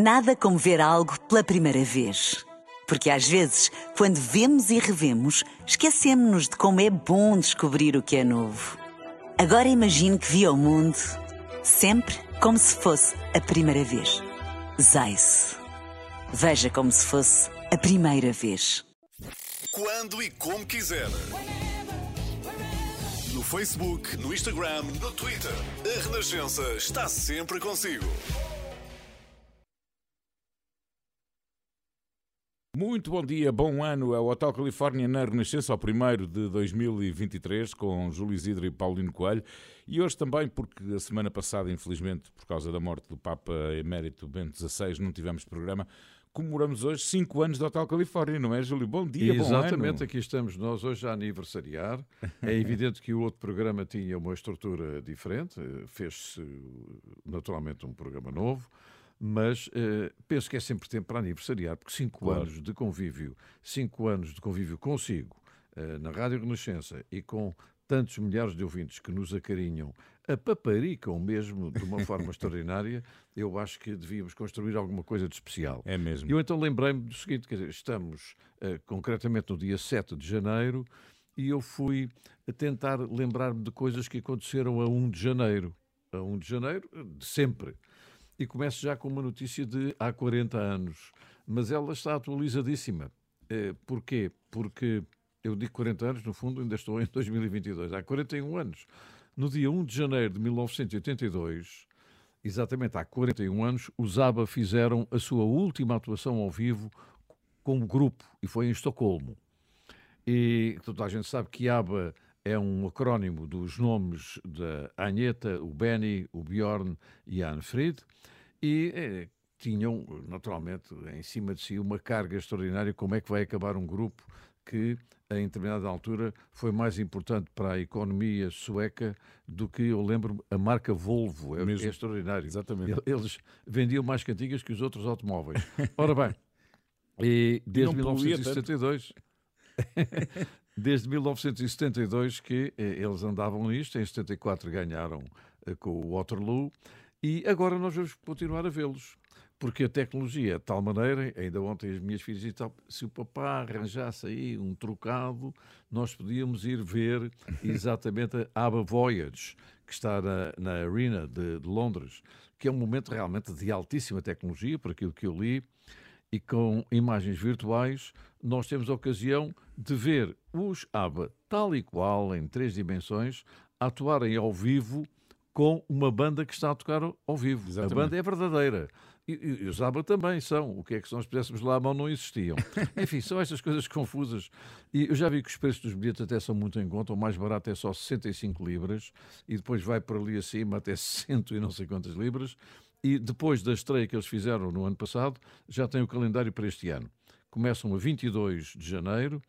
Nada como ver algo pela primeira vez. Porque às vezes, quando vemos e revemos, esquecemos-nos de como é bom descobrir o que é novo. Agora imagine que viu o mundo sempre como se fosse a primeira vez. Zais. Veja como se fosse a primeira vez. Quando e como quiser. No Facebook, no Instagram, no Twitter. A Renascença está sempre consigo. Muito bom dia, bom ano. É o Hotel Califórnia na Renascença, ao primeiro de 2023, com Júlio Isidro e Paulino Coelho. E hoje também, porque a semana passada, infelizmente, por causa da morte do Papa Emérito Bento XVI, não tivemos programa. Comemoramos hoje 5 anos do Hotel Califórnia, não é, Júlio? Bom dia, Exatamente, bom ano. Exatamente, aqui estamos nós hoje a aniversariar. É evidente que o outro programa tinha uma estrutura diferente, fez-se naturalmente um programa novo mas uh, penso que é sempre tempo para aniversariar, porque cinco claro. anos de convívio, cinco anos de convívio consigo, uh, na Rádio Renascença e com tantos milhares de ouvintes que nos acarinham, apaparicam mesmo de uma forma extraordinária, eu acho que devíamos construir alguma coisa de especial. É mesmo. E eu então lembrei-me do seguinte, dizer, estamos uh, concretamente no dia 7 de janeiro e eu fui a tentar lembrar-me de coisas que aconteceram a 1 de janeiro. A 1 de janeiro, de sempre. E começo já com uma notícia de há 40 anos, mas ela está atualizadíssima. Eh, porquê? Porque eu digo 40 anos, no fundo ainda estou em 2022, há 41 anos. No dia 1 de janeiro de 1982, exatamente há 41 anos, os ABBA fizeram a sua última atuação ao vivo como grupo, e foi em Estocolmo. E toda a gente sabe que ABBA é um acrónimo dos nomes da Agneta, o Benny, o Bjorn e a Anfried, e eh, tinham, naturalmente, em cima de si uma carga extraordinária. Como é que vai acabar um grupo que, em determinada altura, foi mais importante para a economia sueca do que, eu lembro, a marca Volvo. É, é extraordinário. Exatamente. Eles vendiam mais cantigas que os outros automóveis. Ora bem, e desde 1972. Desde 1972 que eh, eles andavam nisto, em 74 ganharam eh, com o Waterloo e agora nós vamos continuar a vê-los. Porque a tecnologia é de tal maneira, ainda ontem as minhas filhas diziam, se o papá arranjasse aí um trocado, nós podíamos ir ver exatamente a ABBA Voyage, que está na, na Arena de, de Londres, que é um momento realmente de altíssima tecnologia, por aquilo que eu li, e com imagens virtuais, nós temos a ocasião de ver os ABBA tal e qual, em três dimensões, atuarem ao vivo com uma banda que está a tocar ao vivo. Exatamente. A banda é verdadeira. E, e, e, os ABBA também são. O que é que se nós puséssemos lá à mão não existiam. Enfim, são estas coisas confusas. E eu já vi que os preços dos bilhetes até são muito em conta. O mais barato é só 65 libras e depois vai por ali acima até 100 e não sei quantas libras. E depois da estreia que eles fizeram no ano passado, já tem o calendário para este ano. Começam a 22 de janeiro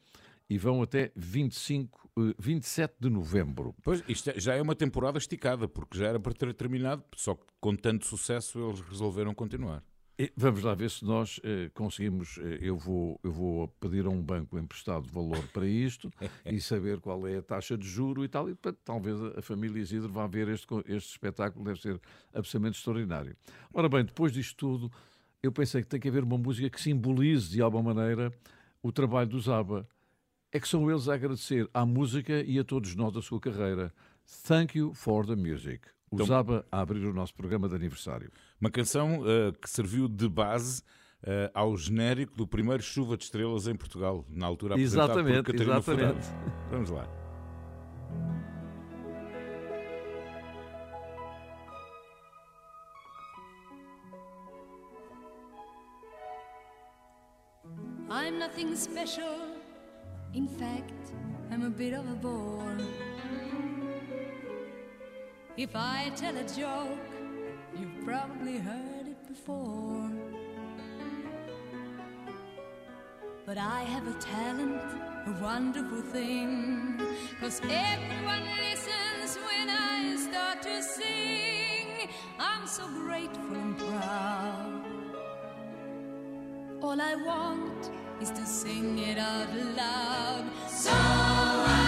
e vão até 25, 27 eh, de novembro. Pois, isto é, já é uma temporada esticada, porque já era para ter terminado, só que com tanto sucesso eles resolveram continuar. Vamos lá ver se nós eh, conseguimos. Eh, eu, vou, eu vou pedir a um banco emprestado valor para isto e saber qual é a taxa de juro e tal. E talvez a família Isidro vá ver este, este espetáculo, deve ser absolutamente extraordinário. Ora bem, depois disto tudo, eu pensei que tem que haver uma música que simbolize de alguma maneira o trabalho dos ABBA. É que são eles a agradecer à música e a todos nós da sua carreira. Thank you for the music. Então, usava a abrir o nosso programa de aniversário. Uma canção uh, que serviu de base uh, ao genérico do primeiro Chuva de Estrelas em Portugal, na altura apresentado exatamente, por Catarina exatamente. Vamos lá. I'm nothing special. In fact, I'm a bit of a bore. If I tell a joke, you've probably heard it before. But I have a talent, a wonderful thing. Cause everyone listens when I start to sing. I'm so grateful and proud. All I want is to sing it out loud. So I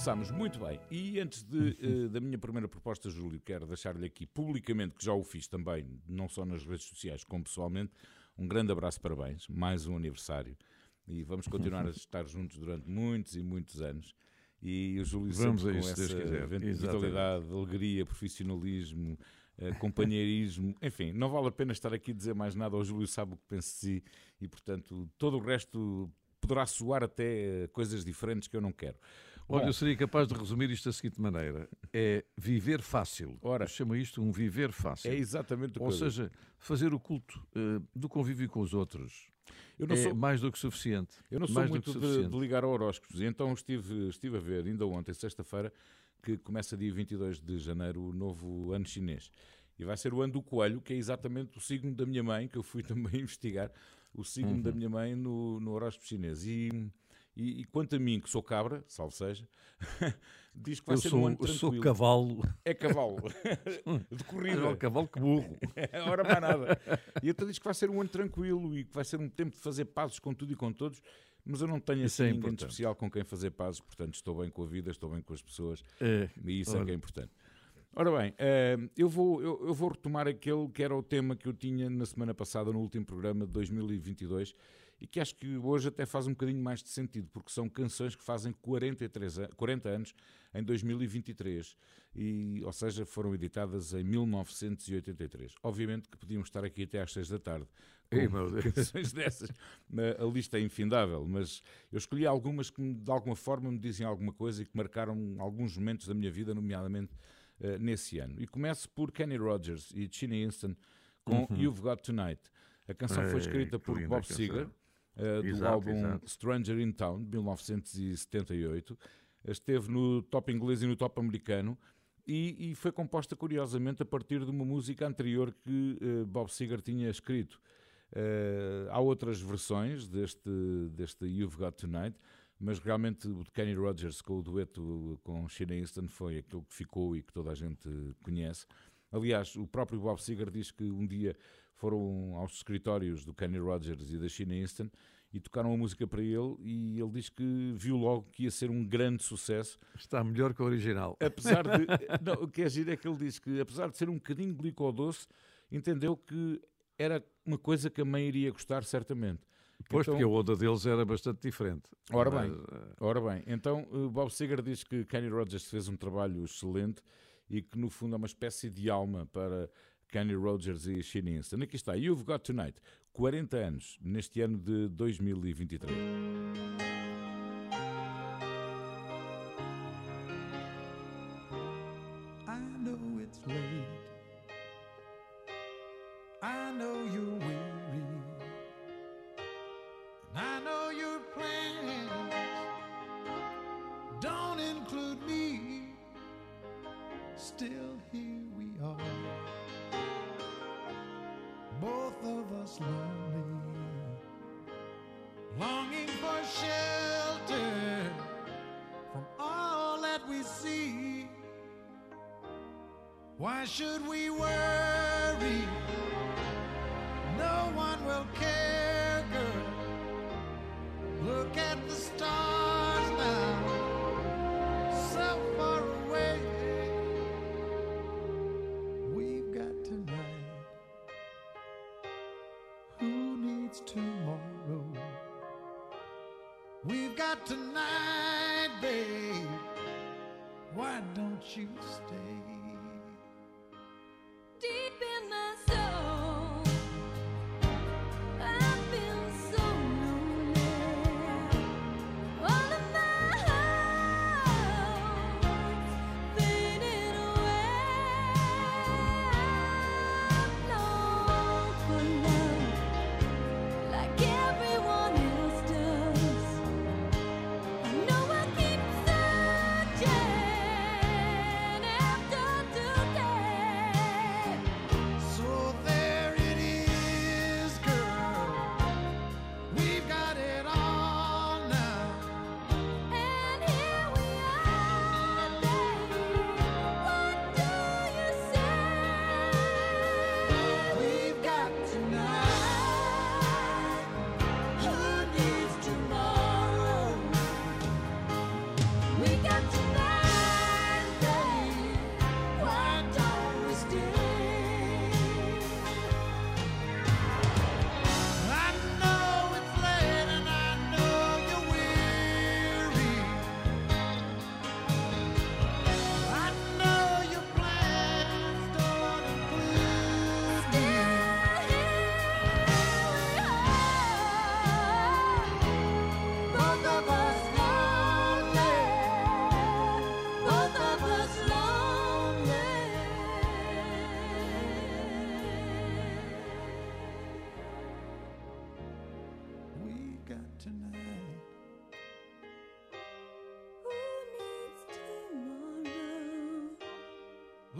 Começámos muito bem. E antes de, uh, da minha primeira proposta, Júlio, quero deixar-lhe aqui publicamente, que já o fiz também, não só nas redes sociais, como pessoalmente, um grande abraço, parabéns, mais um aniversário. E vamos continuar a estar juntos durante muitos e muitos anos. E o Júlio vamos com isso, essa vitalidade, alegria, profissionalismo, uh, companheirismo, enfim, não vale a pena estar aqui a dizer mais nada. O Júlio sabe o que pensa de si e, portanto, todo o resto poderá soar até coisas diferentes que eu não quero. Olha, eu seria capaz de resumir isto da seguinte maneira: é viver fácil. Ora, chama isto um viver fácil. É exatamente o que Ou seja, fazer o culto uh, do convívio com os outros. Eu não é sou, mais do que suficiente. Eu não sou mais muito de, de, ligar a horóscopos, então estive, estive a ver, ainda ontem, sexta-feira, que começa dia 22 de janeiro o novo ano chinês. E vai ser o ano do coelho, que é exatamente o signo da minha mãe, que eu fui também investigar, o signo uhum. da minha mãe no, no horóscopo chinês. E e, e, quanto a mim, que sou cabra, salvo seja, diz que vai eu ser sou, um ano tranquilo. Eu sou cavalo. É cavalo. de corrida. É cavalo que burro. Ora, mais nada. E então diz que vai ser um ano tranquilo e que vai ser um tempo de fazer pazes com tudo e com todos. Mas eu não tenho assim é ninguém especial com quem fazer pazes, portanto estou bem com a vida, estou bem com as pessoas é, e isso olha. é que é importante. Ora bem, eh, eu vou, eu, vou retomar aquele que era o tema que eu tinha na semana passada, no último programa de 2022, e que acho que hoje até faz um bocadinho mais de sentido, porque são canções que fazem 43 an 40 anos em 2023, e, ou seja, foram editadas em 1983. Obviamente que podíamos estar aqui até às 6 da tarde com Ei, canções dessas. A lista é infindável, mas eu escolhi algumas que de alguma forma me dizem alguma coisa e que marcaram alguns momentos da minha vida, nomeadamente uh, nesse ano. E começo por Kenny Rogers e China Instant com uhum. You've Got Tonight. A canção foi escrita por Bob Seger uh, do exato, álbum exato. Stranger in Town, de 1978. Esteve no top inglês e no top americano. E, e, foi composta curiosamente a partir de uma música anterior que uh, Bob Seger tinha escrito. Uh, há outras versões deste, deste You've Got Tonight, mas realmente o de Kenny Rogers com o dueto com Sheena Easton foi aquilo que ficou e que toda a gente conhece. Aliás, o próprio Bob Seger diz que um dia foram aos escritórios do Kenny Rogers e da Sheena Easton e tocaram a música para ele e ele diz que viu logo que ia ser um grande sucesso. Está melhor que o original. Apesar de... não, o que é giro é que ele diz que, apesar de ser um bocadinho glicodoce, entendeu que era uma coisa que a mãe iria gostar certamente. Pois, então, porque a onda deles era bastante diferente. Ora bem, eh, ora bem. Então, Bob Seger diz que Kenny Rogers fez um trabalho excelente e que, no fundo, é uma espécie de alma para Kenny Rogers e Shane Inston. Aqui está, You've Got Tonight, 40 anos, neste ano de 2023.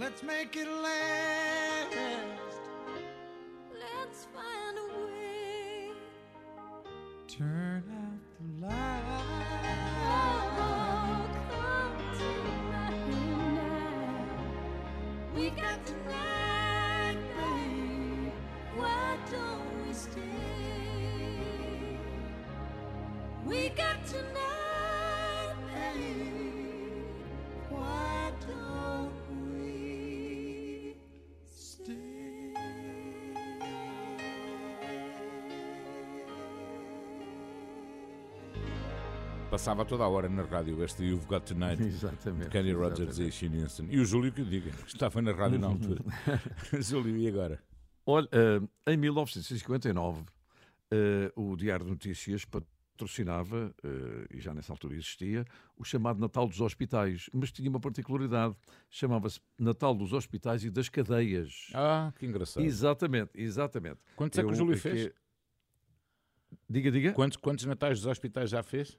Let's make it last. Let's find a way. Turn out the light. Oh, come tonight. We got tonight, babe. Why don't we stay? We got tonight, Passava toda a hora na rádio este You've Got Tonight. Exatamente. de Kenny Rogers e Shane Houston. E o Júlio que diga, estava na rádio na altura. Júlio, e agora? Olha, eh, em 1959, eh, o Diário de Notícias patrocinava, eh, e já nessa altura existia, o chamado Natal dos Hospitais, mas tinha uma particularidade, chamava-se Natal dos Hospitais e das Cadeias. Ah, que engraçado. Exatamente, exatamente. Quantos é que o Júlio fez? Diga, diga. Quantos, quantos natais dos hospitais já fez?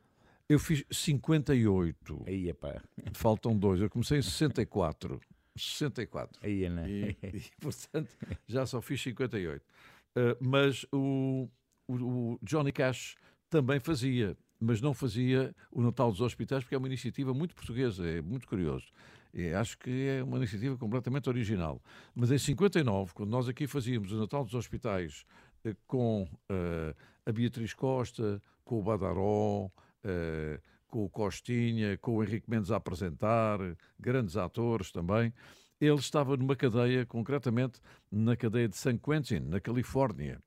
Eu fiz 58, Aí, epá. faltam dois. Eu comecei em 64. 64. Aí, né? E, e, portanto, já só fiz 58. Uh, mas o, o, o Johnny Cash também fazia, mas não fazia o Natal dos Hospitais, porque é uma iniciativa muito portuguesa, é muito curioso. E acho que é uma iniciativa completamente original. Mas em 59, quando nós aqui fazíamos o Natal dos Hospitais eh, com eh, a Beatriz Costa, com o Badaró, eh, com o Costinha, com o Henrique Mendes a apresentar, grandes atores também. Ele estava numa cadeia, concretamente na cadeia de San Quentin, na Califórnia,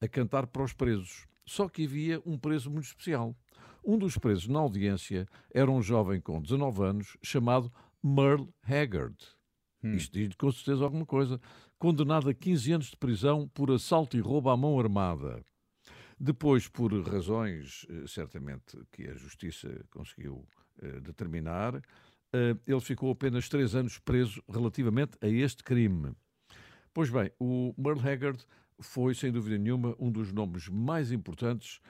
a cantar para os presos. Só que havia um preso muito especial. Um dos presos na audiência era um jovem com 19 anos chamado Merle Haggard. Isto diz com certeza alguma coisa. Condenado a 15 anos de prisão por assalto e roubo à mão armada. Depois, por razões eh, certamente que a Justiça conseguiu eh, determinar, eh, ele ficou apenas três anos preso relativamente a este crime. Pois bem, o Merle Haggard foi, sem dúvida nenhuma, um dos nomes mais importantes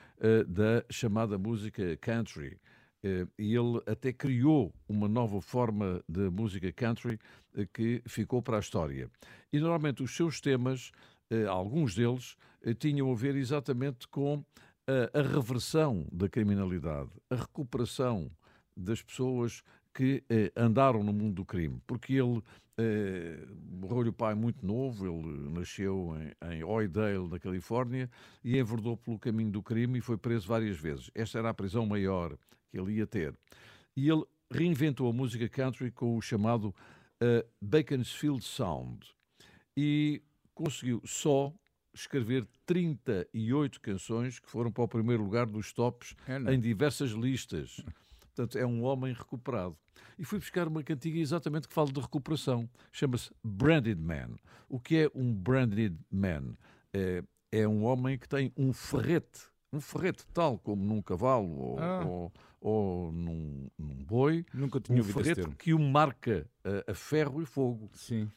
da chamada música country. E ele até criou uma nova forma de música country que ficou para a história. E normalmente os seus temas, alguns deles, eh, tinham a ver exatamente com a, a reversão da criminalidade, a recuperação das pessoas que eh, andaram no mundo do crime, porque ele eh, morreu-lhe o pai muito novo, ele nasceu em, em Oidale, na Califórnia, e enverdou pelo caminho do crime e foi preso várias vezes. Esta era a prisão maior que ele ia ter. E ele reinventou a música country com o chamado eh, Beaconsfield Sound e conseguiu só escrever 38 canções que foram para o primeiro lugar dos tops É, em diversas listas. Portanto, é um homem recuperado. E fui buscar uma cantiga exatamente que fala de recuperação. Chama-se Branded Man. O que é um Branded Man? É, é um homem que tem um ferrete, um ferrete tal como num cavalo ou, Ah. ou, ou num, num boi, Nunca tinha um ouvido ferrete que o marca a, a ferro e fogo. Sim.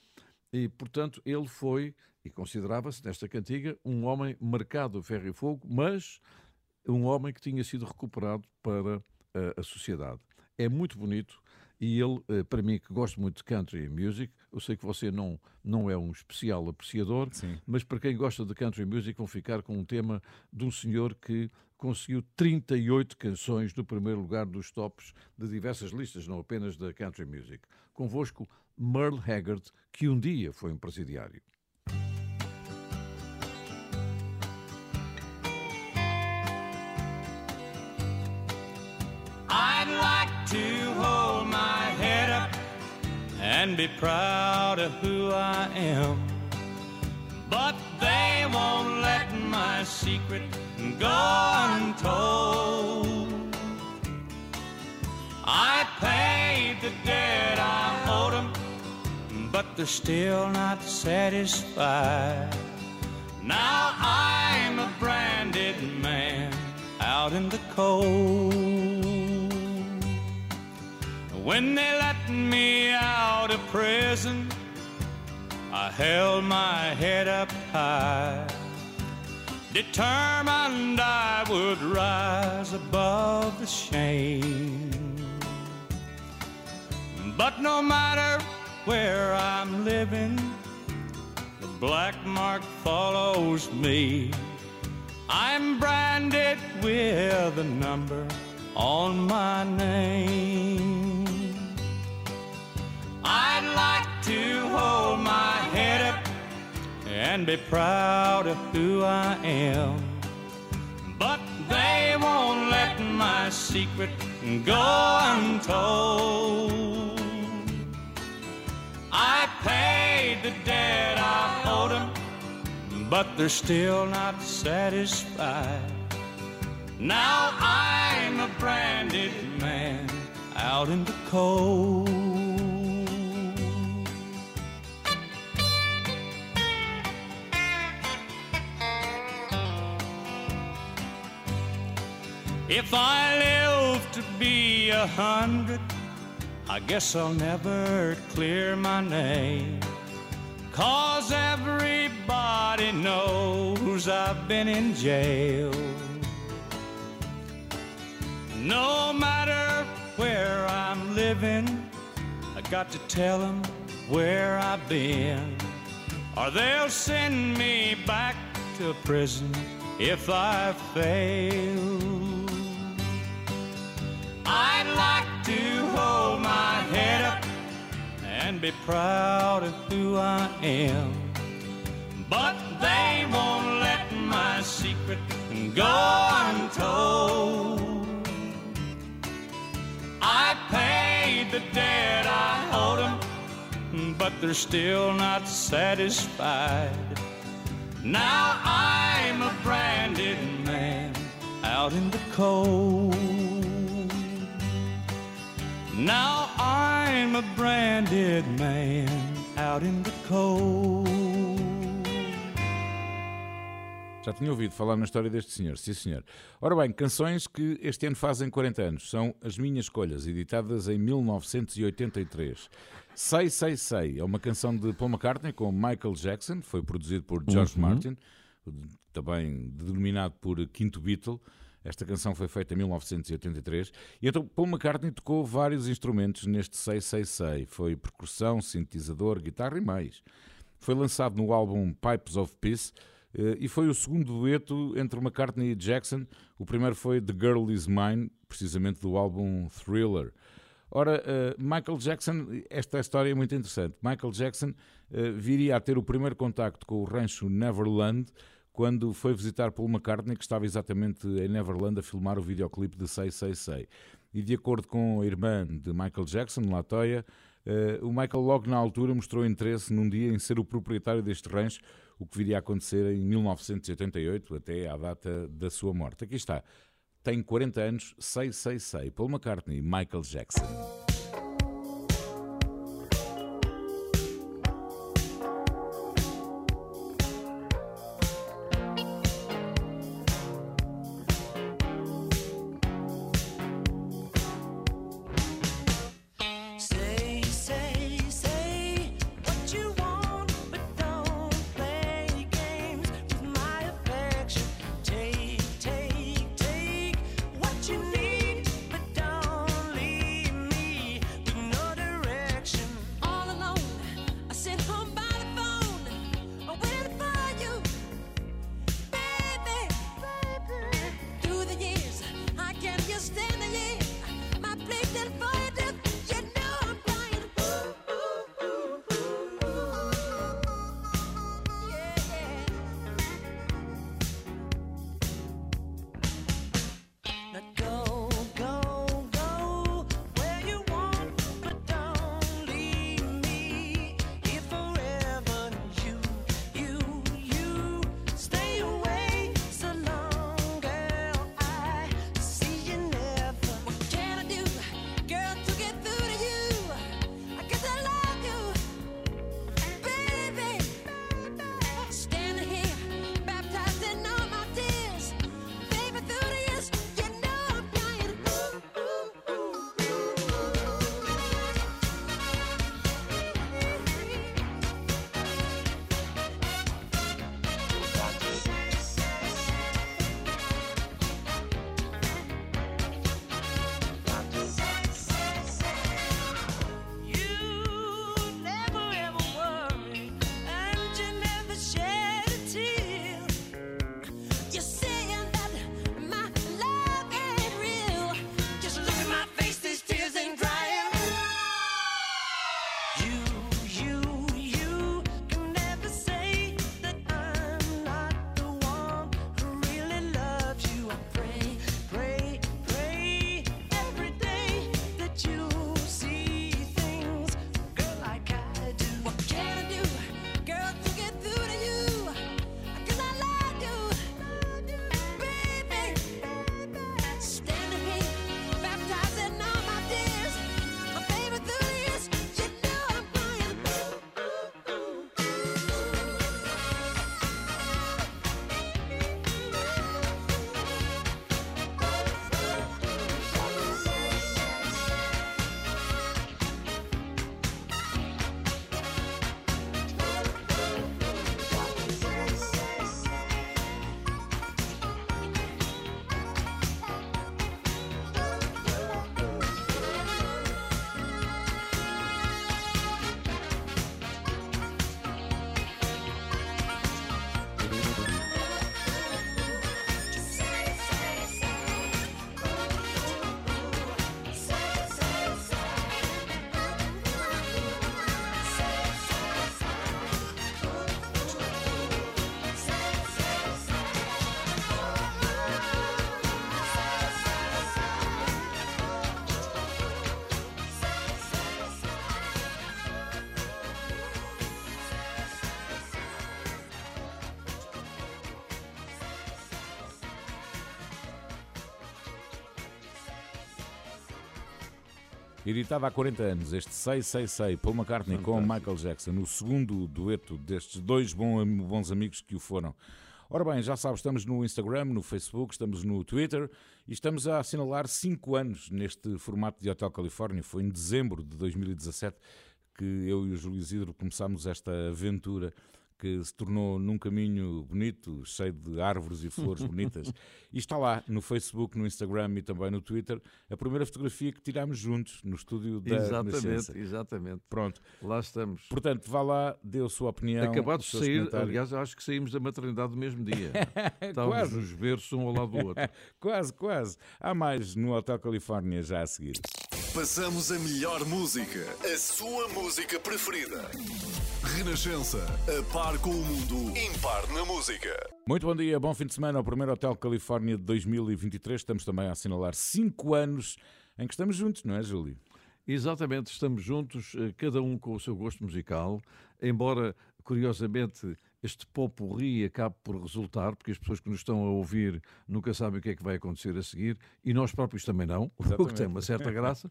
E, portanto, ele foi, e considerava-se nesta cantiga, um homem marcado a ferro e fogo, mas um homem que tinha sido recuperado para eh, a sociedade. É muito bonito e ele, eh, para mim, que gosto muito de country music, eu sei que você não, não é um especial apreciador, Sim. mas para quem gosta de country music vão ficar com um tema de um senhor que conseguiu 38 canções no primeiro lugar dos tops de diversas listas, não apenas da country music. Convosco, Merle Haggard, que um dia foi um presidiário. And be proud of who I am. But they won't let my secret go untold. I paid the debt I owed 'em, but they're still not satisfied. Now I'm a branded man out in the cold. When they let me out of prison, I held my head up high, determined I would rise above the shame. But no matter where I'm living, the black mark follows me. I'm branded with a number on my name. Like to hold my head up and be proud of who I am. But they won't let my secret go untold. I paid the debt I owed 'em, but they're still not satisfied. Now I'm a branded man out in the cold. If I live to be a hundred, I guess I'll never clear my name. Cause everybody knows I've been in jail. No matter where I'm living, I got to tell them where I've been. Or they'll send me back to prison if I fail. I'd like to hold my head up and be proud of who I am. But they won't let my secret go untold. I paid the debt I owed 'em, but they're still not satisfied. Now I'm a branded man out in the cold. Now I'm a branded man out in the cold. Já tinha ouvido falar na história deste senhor, sim senhor. Ora bem, canções que este ano fazem 40 anos. São As Minhas Escolhas, editadas em 1983. Sei, Sei, Sei é uma canção de Paul McCartney com Michael Jackson, foi produzido por George Martin, também denominado por Quinto Beatle. Esta canção foi feita em 1983 e então Paul McCartney tocou vários instrumentos neste Sei, Sei, Sei. Foi percussão, sintetizador, guitarra e mais. Foi lançado no álbum Pipes of Peace eh, e foi o segundo dueto entre McCartney e Jackson. O primeiro foi The Girl Is Mine, precisamente do álbum Thriller. Ora, eh, Michael Jackson, esta história é muito interessante. Michael Jackson eh, viria a ter o primeiro contacto com o rancho Neverland quando foi visitar Paul McCartney, que estava exatamente em Neverland a filmar o videoclipe de 666. E de acordo com a irmã de Michael Jackson, Latoya, eh, o Michael logo na altura mostrou interesse num dia em ser o proprietário deste rancho, o que viria a acontecer em 1988, até à data da sua morte. Aqui está. Tem 40 anos, sei, sei, sei. Paul McCartney, Michael Jackson. Editado há 40 anos, este 666, Paul McCartney Fantástico. com Michael Jackson, o segundo dueto destes dois bons amigos que o foram. Ora bem, já sabes, estamos no Instagram, no Facebook, estamos no Twitter e estamos a assinalar 5 anos neste formato de Hotel Califórnia. Foi em dezembro de 2017 que eu e o Júlio Isidro começámos esta aventura que se tornou num caminho bonito, cheio de árvores e flores bonitas. E está lá no Facebook, no Instagram e também no Twitter a primeira fotografia que tirámos juntos no estúdio da Exatamente, exatamente. Pronto. Lá estamos. Portanto, vá lá, dê a sua opinião. Acabados de sair, aliás, acho que saímos da maternidade no mesmo dia. Estávamos quase. nos berços um ao lado do outro. quase, quase. Há mais no Hotel Califórnia já a seguir. Passamos a melhor música, a sua música preferida. Renascença, a par com o mundo, impar na música. Muito bom dia, bom fim de semana ao primeiro Hotel Califórnia de 2023. Estamos também a assinalar 5 anos em que estamos juntos, não é, Júlio? Exatamente, estamos juntos, eh, cada um com o seu gosto musical, embora, curiosamente, este popurri acabe por resultar, porque as pessoas que nos estão a ouvir nunca sabem o que é que vai acontecer a seguir, e nós próprios também não, Exatamente. o que tem uma certa graça.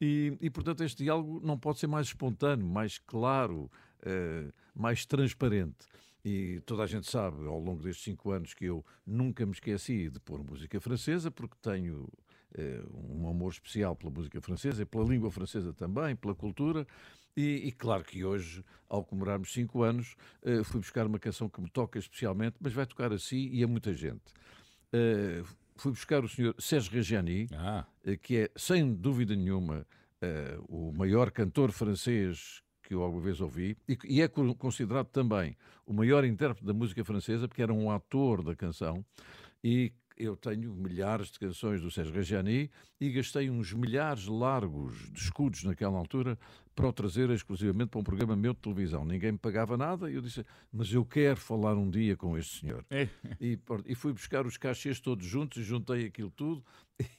E, e, portanto, este diálogo não pode ser mais espontâneo, mais claro, uh, mais transparente. E toda a gente sabe, ao longo destes cinco anos, que eu nunca me esqueci de pôr música francesa, porque tenho uh, um amor especial pela música francesa e pela língua francesa também, pela cultura. E, e, claro que hoje, ao comemorarmos cinco anos, uh, fui buscar uma canção que me toca especialmente, mas vai tocar a si e a muita gente. Uh, fui buscar o senhor Sérgio Reggiani, ah. uh, que é, sem dúvida nenhuma, o maior cantor francês que eu alguma vez ouvi, e, e é considerado também o maior intérprete da música francesa, porque era um ator da canção, e eu tenho milhares de canções do Sérgio Reggiani e gastei uns milhares largos de escudos naquela altura para o trazer exclusivamente para um programa meu de televisão. Ninguém me pagava nada e eu disse, mas eu quero falar um dia com este senhor. É. E, e, fui buscar os cachês todos juntos e juntei aquilo tudo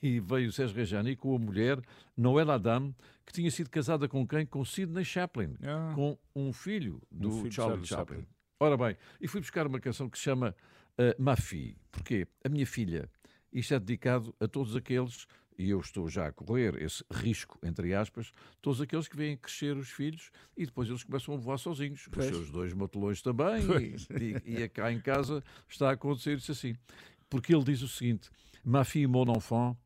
e veio o Sérgio Reggiani com a mulher, Noelle Adam, que tinha sido casada com quem? Com Sidney Chaplin, ah. com um filho do um filho Charlie Chaplin. Chaplin. Ora bem, e fui buscar uma canção que se chama uh, Ma Fille. Porquê? A minha filha. Isto é dedicado a todos aqueles e eu estou já a correr esse risco, entre aspas, todos aqueles que vêm crescer os filhos e depois eles começam a voar sozinhos, pois. os seus dois motolões também, e, e, cá em casa está a acontecer isso assim. Porque ele diz o seguinte: Ma fille, mon enfant,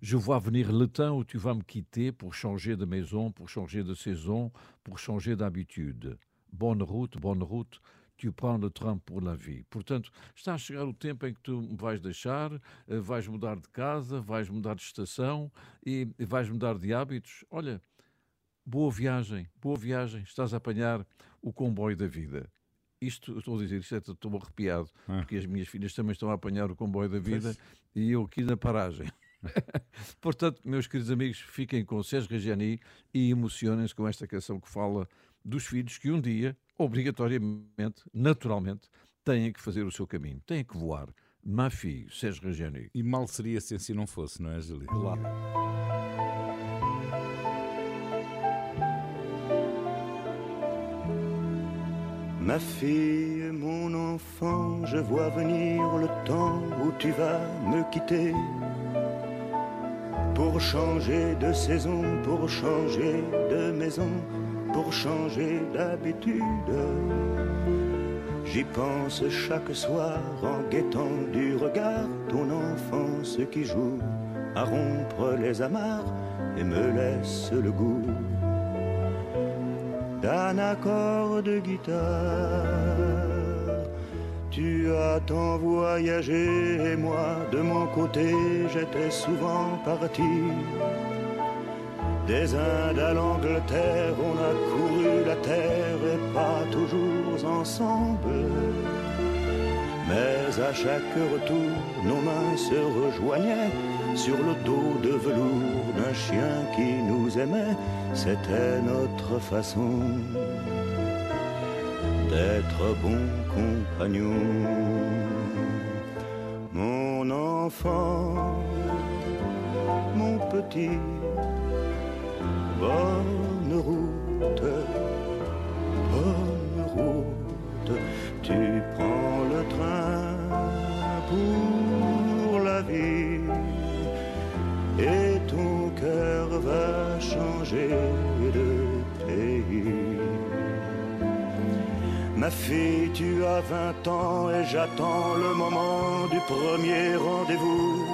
je vois venir le temps où tu vas me quitter pour changer de maison, pour changer de saison, pour changer d'habitude. Bonne route, bonne route tu prends le train pour la vie. Portanto, está a chegar o tempo em que tu me vais deixar, eh, vais mudar de casa, vais mudar de estação e vais mudar de hábitos. Olha, boa viagem, boa viagem, estás a apanhar o comboio da vida. Isto, estou a dizer, isto é, estou arrepiado, ah. porque as minhas filhas também estão a apanhar o comboio da vida pois. e eu aqui na paragem. Portanto, meus queridos amigos, fiquem com o Sérgio Regiani e emocionem-se com esta canção que fala dos filhos que um dia obrigatoriamente, naturalmente, têm que fazer o seu caminho, têm que voar. Ma fille, Sérgio Reggiani. E mal seria se assim não fosse, não é, Júlio? Claro. Ma fille, mon enfant, je vois venir le temps où tu vas me quitter. Pour changer de saison, pour changer de maison pour changer d'habitude. J'y pense chaque soir en guettant du regard ton enfance qui joue à rompre les amarres et me laisse le goût d'un accord de guitare. Tu as tant voyagé et moi de mon côté j'étais souvent parti des Indes à l'Angleterre, on a couru la terre et pas toujours ensemble. Mais à chaque retour, nos mains se rejoignaient sur le dos de velours d'un chien qui nous aimait. C'était notre façon d'être bons compagnons. Mon enfant, mon petit bonne route, bonne route, tu prends le train pour la vie et ton cœur va changer de pays. Ma fille, tu as vingt ans et j'attends le moment du premier rendez-vous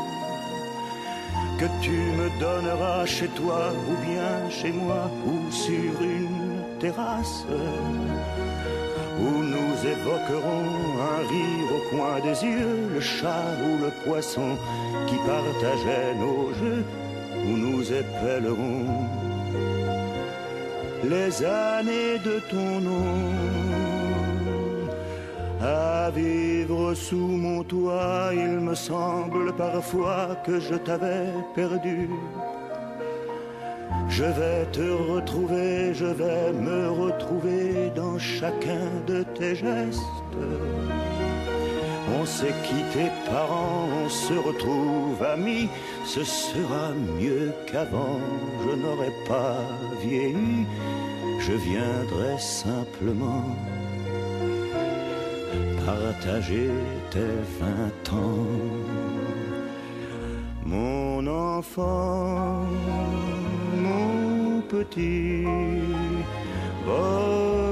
que tu me donneras chez toi ou bien chez moi ou sur une terrasse où nous évoquerons un rire au coin des yeux, le chat ou le poisson qui partageait nos jeux, où nous épellerons les années de ton nom. À vivre sous mon toit, il me semble parfois que je t'avais perdu. Je vais te retrouver, je vais me retrouver dans chacun de tes gestes. On s'est quitté parents, on se retrouve amis, ce sera mieux qu'avant, je n'aurai pas vieilli, je viendrai simplement partager tes vingt ans. Mon enfant, mon petit, bonne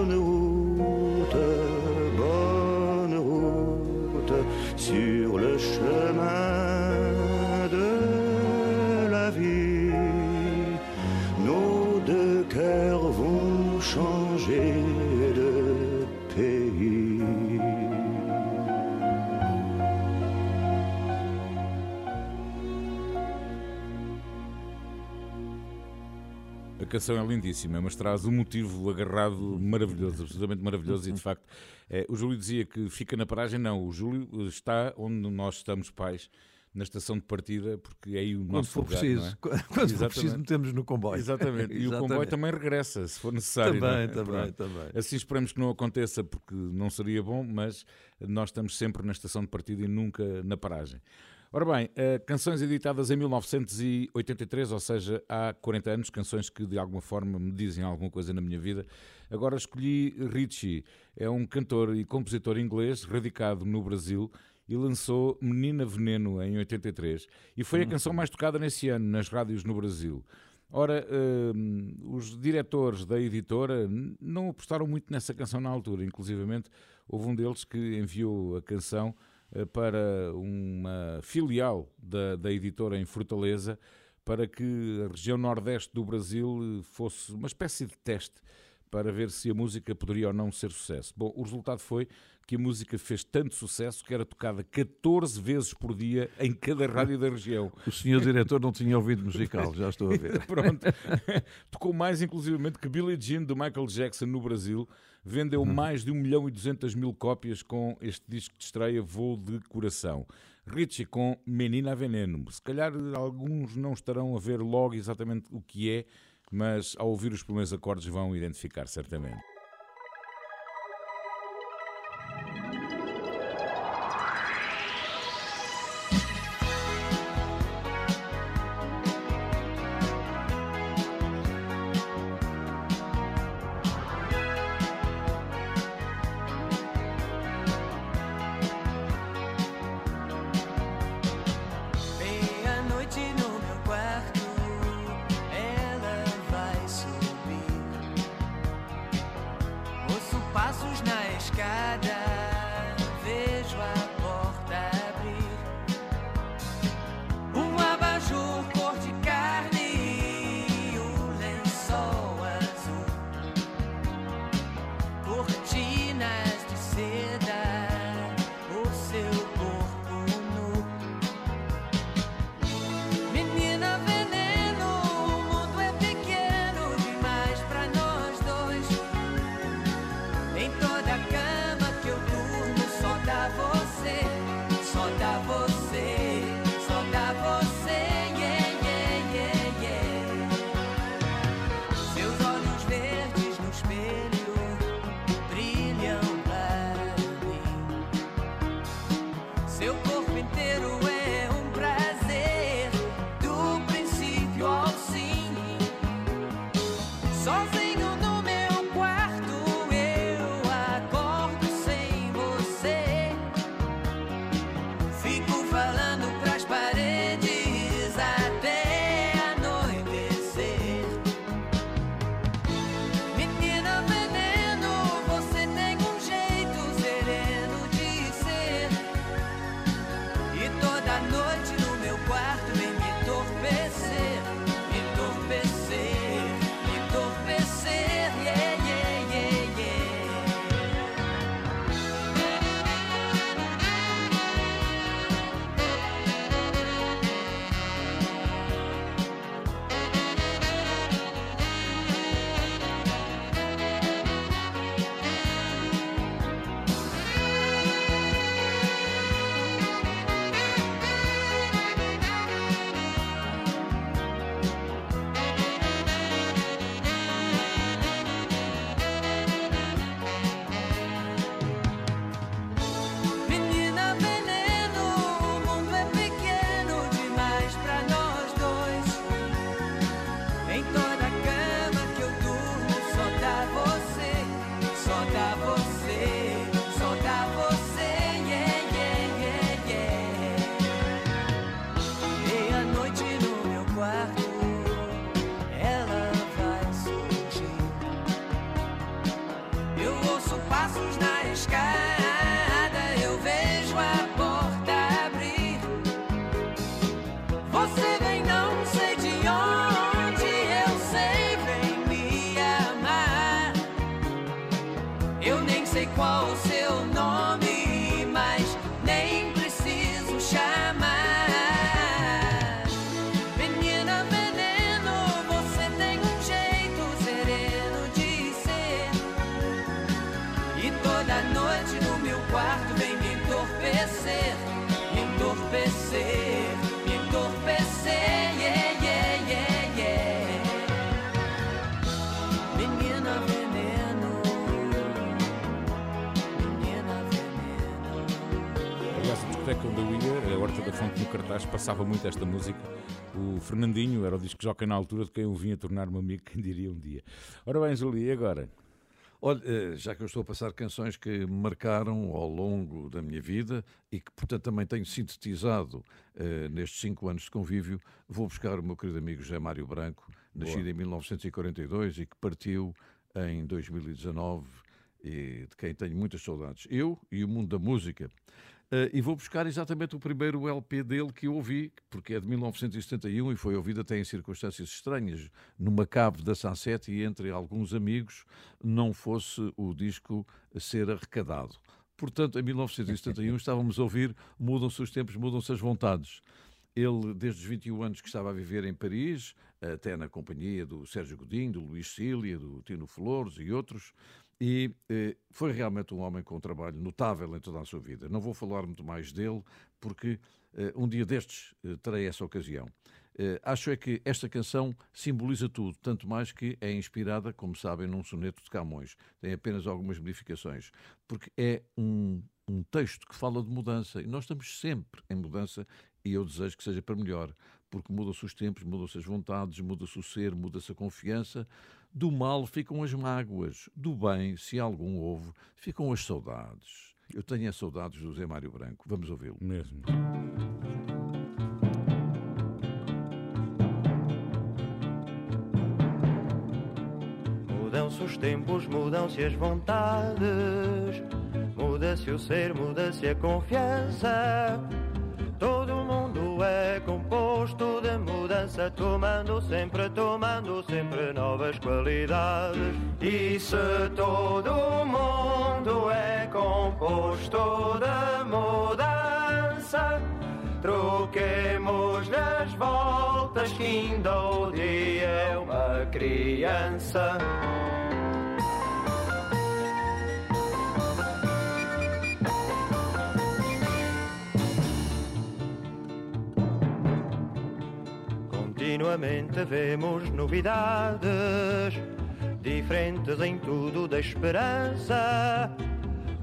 A canção é lindíssima, mas traz um motivo agarrado maravilhoso, absolutamente maravilhoso. E de facto, é, o Júlio dizia que fica na paragem. Não, o Júlio está onde nós estamos, pais, na estação de partida, porque é aí o Quando nosso for lugar, preciso, é? quando for preciso, metemos no comboio. Exatamente. E o Exatamente. comboio também regressa, se for necessário. Também, não é? também, Pronto. também. Assim esperamos que não aconteça, porque não seria bom, mas nós estamos sempre na estação de partida e nunca na paragem. Ora bem, eh, canções editadas em 1983, ou seja, há 40 anos, canções que de alguma forma me dizem alguma coisa na minha vida. Agora escolhi Richie, é um cantor e compositor inglês radicado no Brasil e lançou Menina Veneno em 83 e foi a canção mais tocada nesse ano nas rádios no Brasil. Ora, hum, os diretores da editora não apostaram muito nessa canção na altura, inclusivamente houve um deles que enviou a canção eh, para uma filial da, da editora em Fortaleza para que a região nordeste do Brasil eh, fosse uma espécie de teste para ver se a música poderia ou não ser sucesso. Bom, o resultado foi que a música fez tanto sucesso que era tocada 14 vezes por dia em cada rádio da região. O senhor diretor não tinha ouvido musical, já estou a ver. Pronto. Tocou mais, inclusivamente, que Billie Jean do Michael Jackson no Brasil. Vendeu mais de 1 milhão e 200 mil cópias com este disco de estreia Voo de Coração. Richie com Menina Veneno. Se calhar alguns não estarão a ver logo exatamente o que é, mas ao ouvir os primeiros acordes vão identificar certamente. escada. entorpecer, me entorpecer, me entorpecer, yeah, yeah, yeah, yeah. Menina veneno, menina veneno. Yeah. Aliás, a discoteca onde eu ia, a Horta da Fonte no cartaz, passava muito esta música. O Fernandinho era o disco jockey na altura de quem o vinha tornar-me amigo, quem diria um dia. Ora bem, Julia, e agora? Olha, eh, já que eu estou a passar canções que me marcaram ao longo da minha vida e que, portanto, também tenho sintetizado uh, nestes cinco anos de convívio, vou buscar o meu querido amigo José Mário Branco, nascido Boa. em 1942 e que partiu em 2019 e de quem tenho muitas saudades. Eu e o mundo da música. Uh, e vou buscar exatamente o primeiro LP dele que eu ouvi, porque é de 1971 e foi ouvido até em circunstâncias estranhas, numa cave da Sunset e entre alguns amigos, não fosse o disco ser arrecadado. Portanto, em 1971 estávamos a ouvir Mudam-se os tempos, mudam-se as vontades. Ele, desde os 21 anos que estava a viver em Paris, até na companhia do Sérgio Godinho, do Luís Cília, do Tino Flores e outros, e eh, foi realmente um homem com um trabalho notável em toda a sua vida. Não vou falar muito mais dele, porque eh, um dia destes eh, terei essa ocasião. Eh, acho é que esta canção simboliza tudo, tanto mais que é inspirada, como sabem, num soneto de Camões. Tem apenas algumas modificações, porque é um, um texto que fala de mudança, e nós estamos sempre em mudança, e eu desejo que seja para melhor, porque mudam-se os tempos, mudam-se as vontades, muda-se o ser, muda-se a confiança, do mal ficam as mágoas, do bem, se algum houve, ficam as saudades. Eu tenho as saudades do Zé Mário Branco. Vamos ouvi-lo. Mesmo. Mudam-se os tempos, mudam-se as vontades, muda-se o ser, muda-se a confiança. Todo mundo é composto de mudança, tomando sempre, tomando sempre novas qualidades. E se todo mundo é composto de mudança, troquemos as voltas que ainda o dia é uma criança. Continuamente vemos novidades, diferentes em tudo da esperança.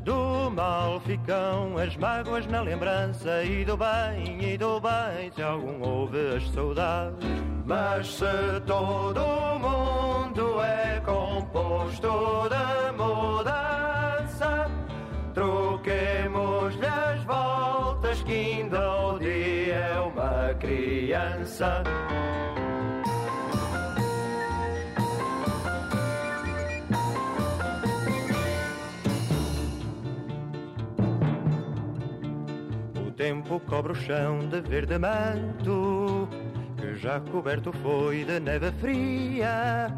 Do mal ficam as mágoas na lembrança, e do bem, e do bem, se algum houve as saudades. Mas se todo o mundo é composto de mudança, troquemos-lhe as voltas que ainda o dia é uma criança. Tempo cobre o chão de verde manto, que já coberto foi de neve fria.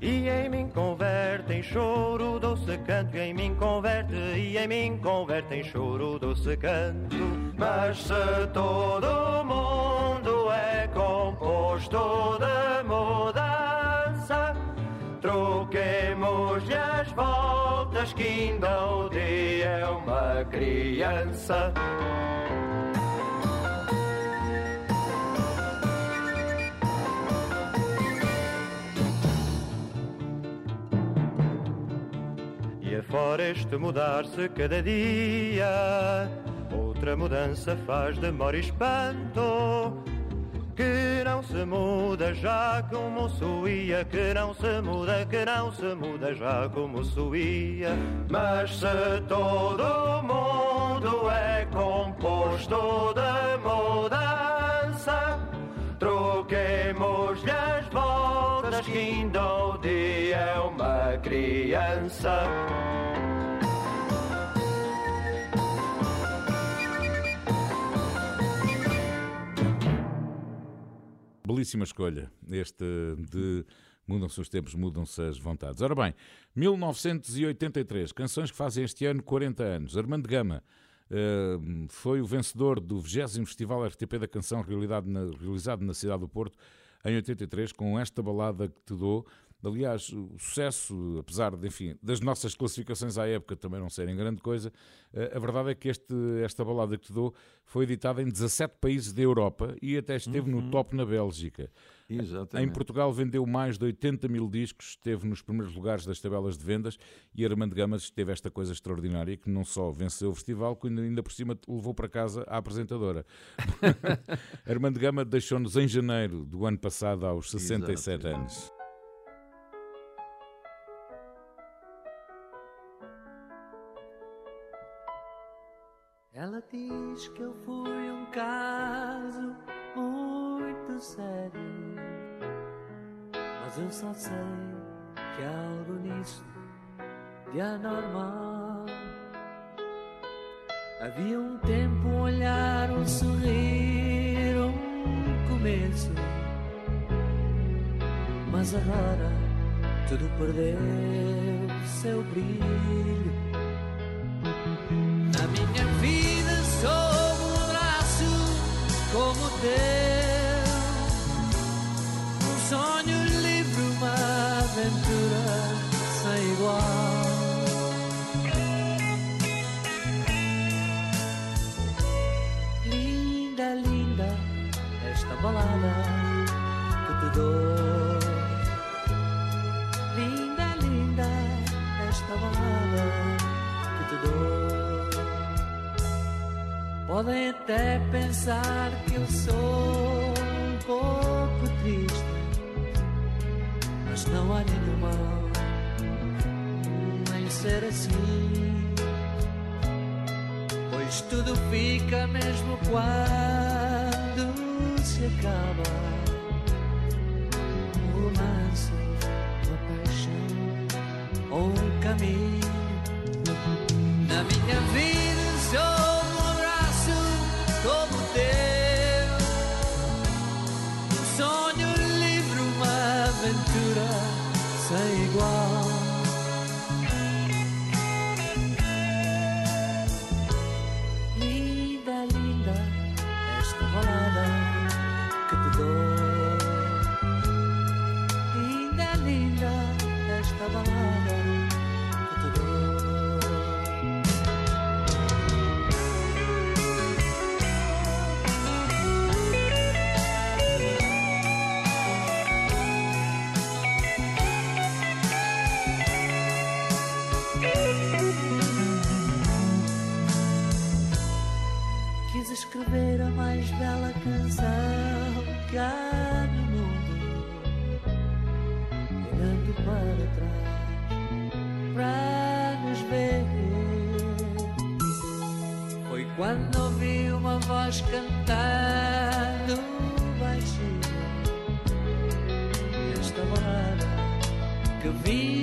E em mim converte em choro doce canto, e em mim converte, e em mim converte em choro doce canto. Mas se todo mundo é composto de mudança, troquemos-lhe as voltas que ainda o dia é uma criança. fora este mudar-se cada dia. Outra mudança faz demora e espanto. Que não se muda já como suía, que não se muda, que não se muda já como suía. Mas se todo mundo é composto de mudança, troquemos-lhe as voltas que ainda o dia é uma criança. Belíssima escolha, este de Mudam-se os tempos, mudam-se as vontades. Ora bem, 1983, canções que fazem este ano 40 anos. Armando Gama uh, foi o vencedor do 20 Festival RTP da Canção na, realizado na cidade do Porto em 83, com esta balada que te dou, Aliás, o sucesso, apesar de, enfim, das nossas classificações à época também não serem grande coisa, eh, a verdade é que este, esta balada que te dou foi editada em 17 países da Europa e até esteve uhum. no top na Bélgica. Exatamente. Em Portugal vendeu mais de 80 mil discos, esteve nos primeiros lugares das tabelas de vendas e Armando Gamas teve esta coisa extraordinária que não só venceu o festival, como ainda por cima levou para casa a apresentadora. Armando Gama deixou-nos em janeiro do ano passado aos 67 Exato. anos. Ela diz que eu fui um caso muito sério, mas eu só sei que algo nisso de anormal. Havia um tempo, um olhar, um sorrir, um começo, mas agora tudo perdeu seu brilho. Na minha sob um braço como teu, um sonho livre, uma aventura sem igual. Linda, linda, esta balada que te dou. Podem até pensar que eu sou um pouco triste, mas não há nenhum mal em ser assim. Pois tudo fica mesmo quando se acaba mais bela canção que há no mundo, olhando para trás, para nos ver. Foi quando ouvi uma voz cantando baixinho esta balada que vinha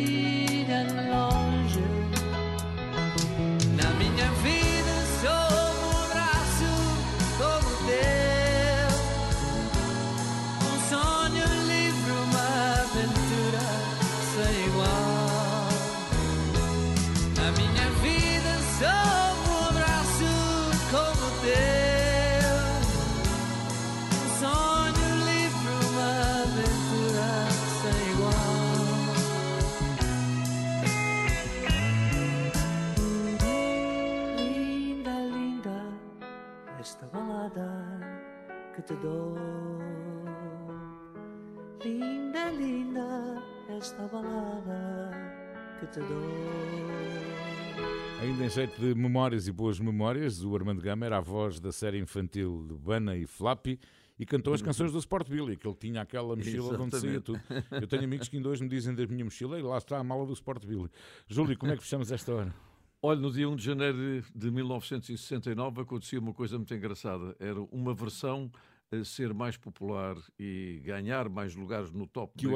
jeito de memórias e boas memórias, o Armando Gama era a voz da série infantil de Bana e Flappy e cantou as canções do Sport Billy, que ele tinha aquela mochila de onde saía tudo. Eu tenho amigos que ainda hoje me dizem da minha mochila e lá está a mala do Sport Billy. Júlio, como é que fechamos esta hora? Olha, no dia 1 de janeiro de, de 1969 acontecia uma coisa muito engraçada. Era uma versão a ser mais popular e ganhar mais lugares no top Que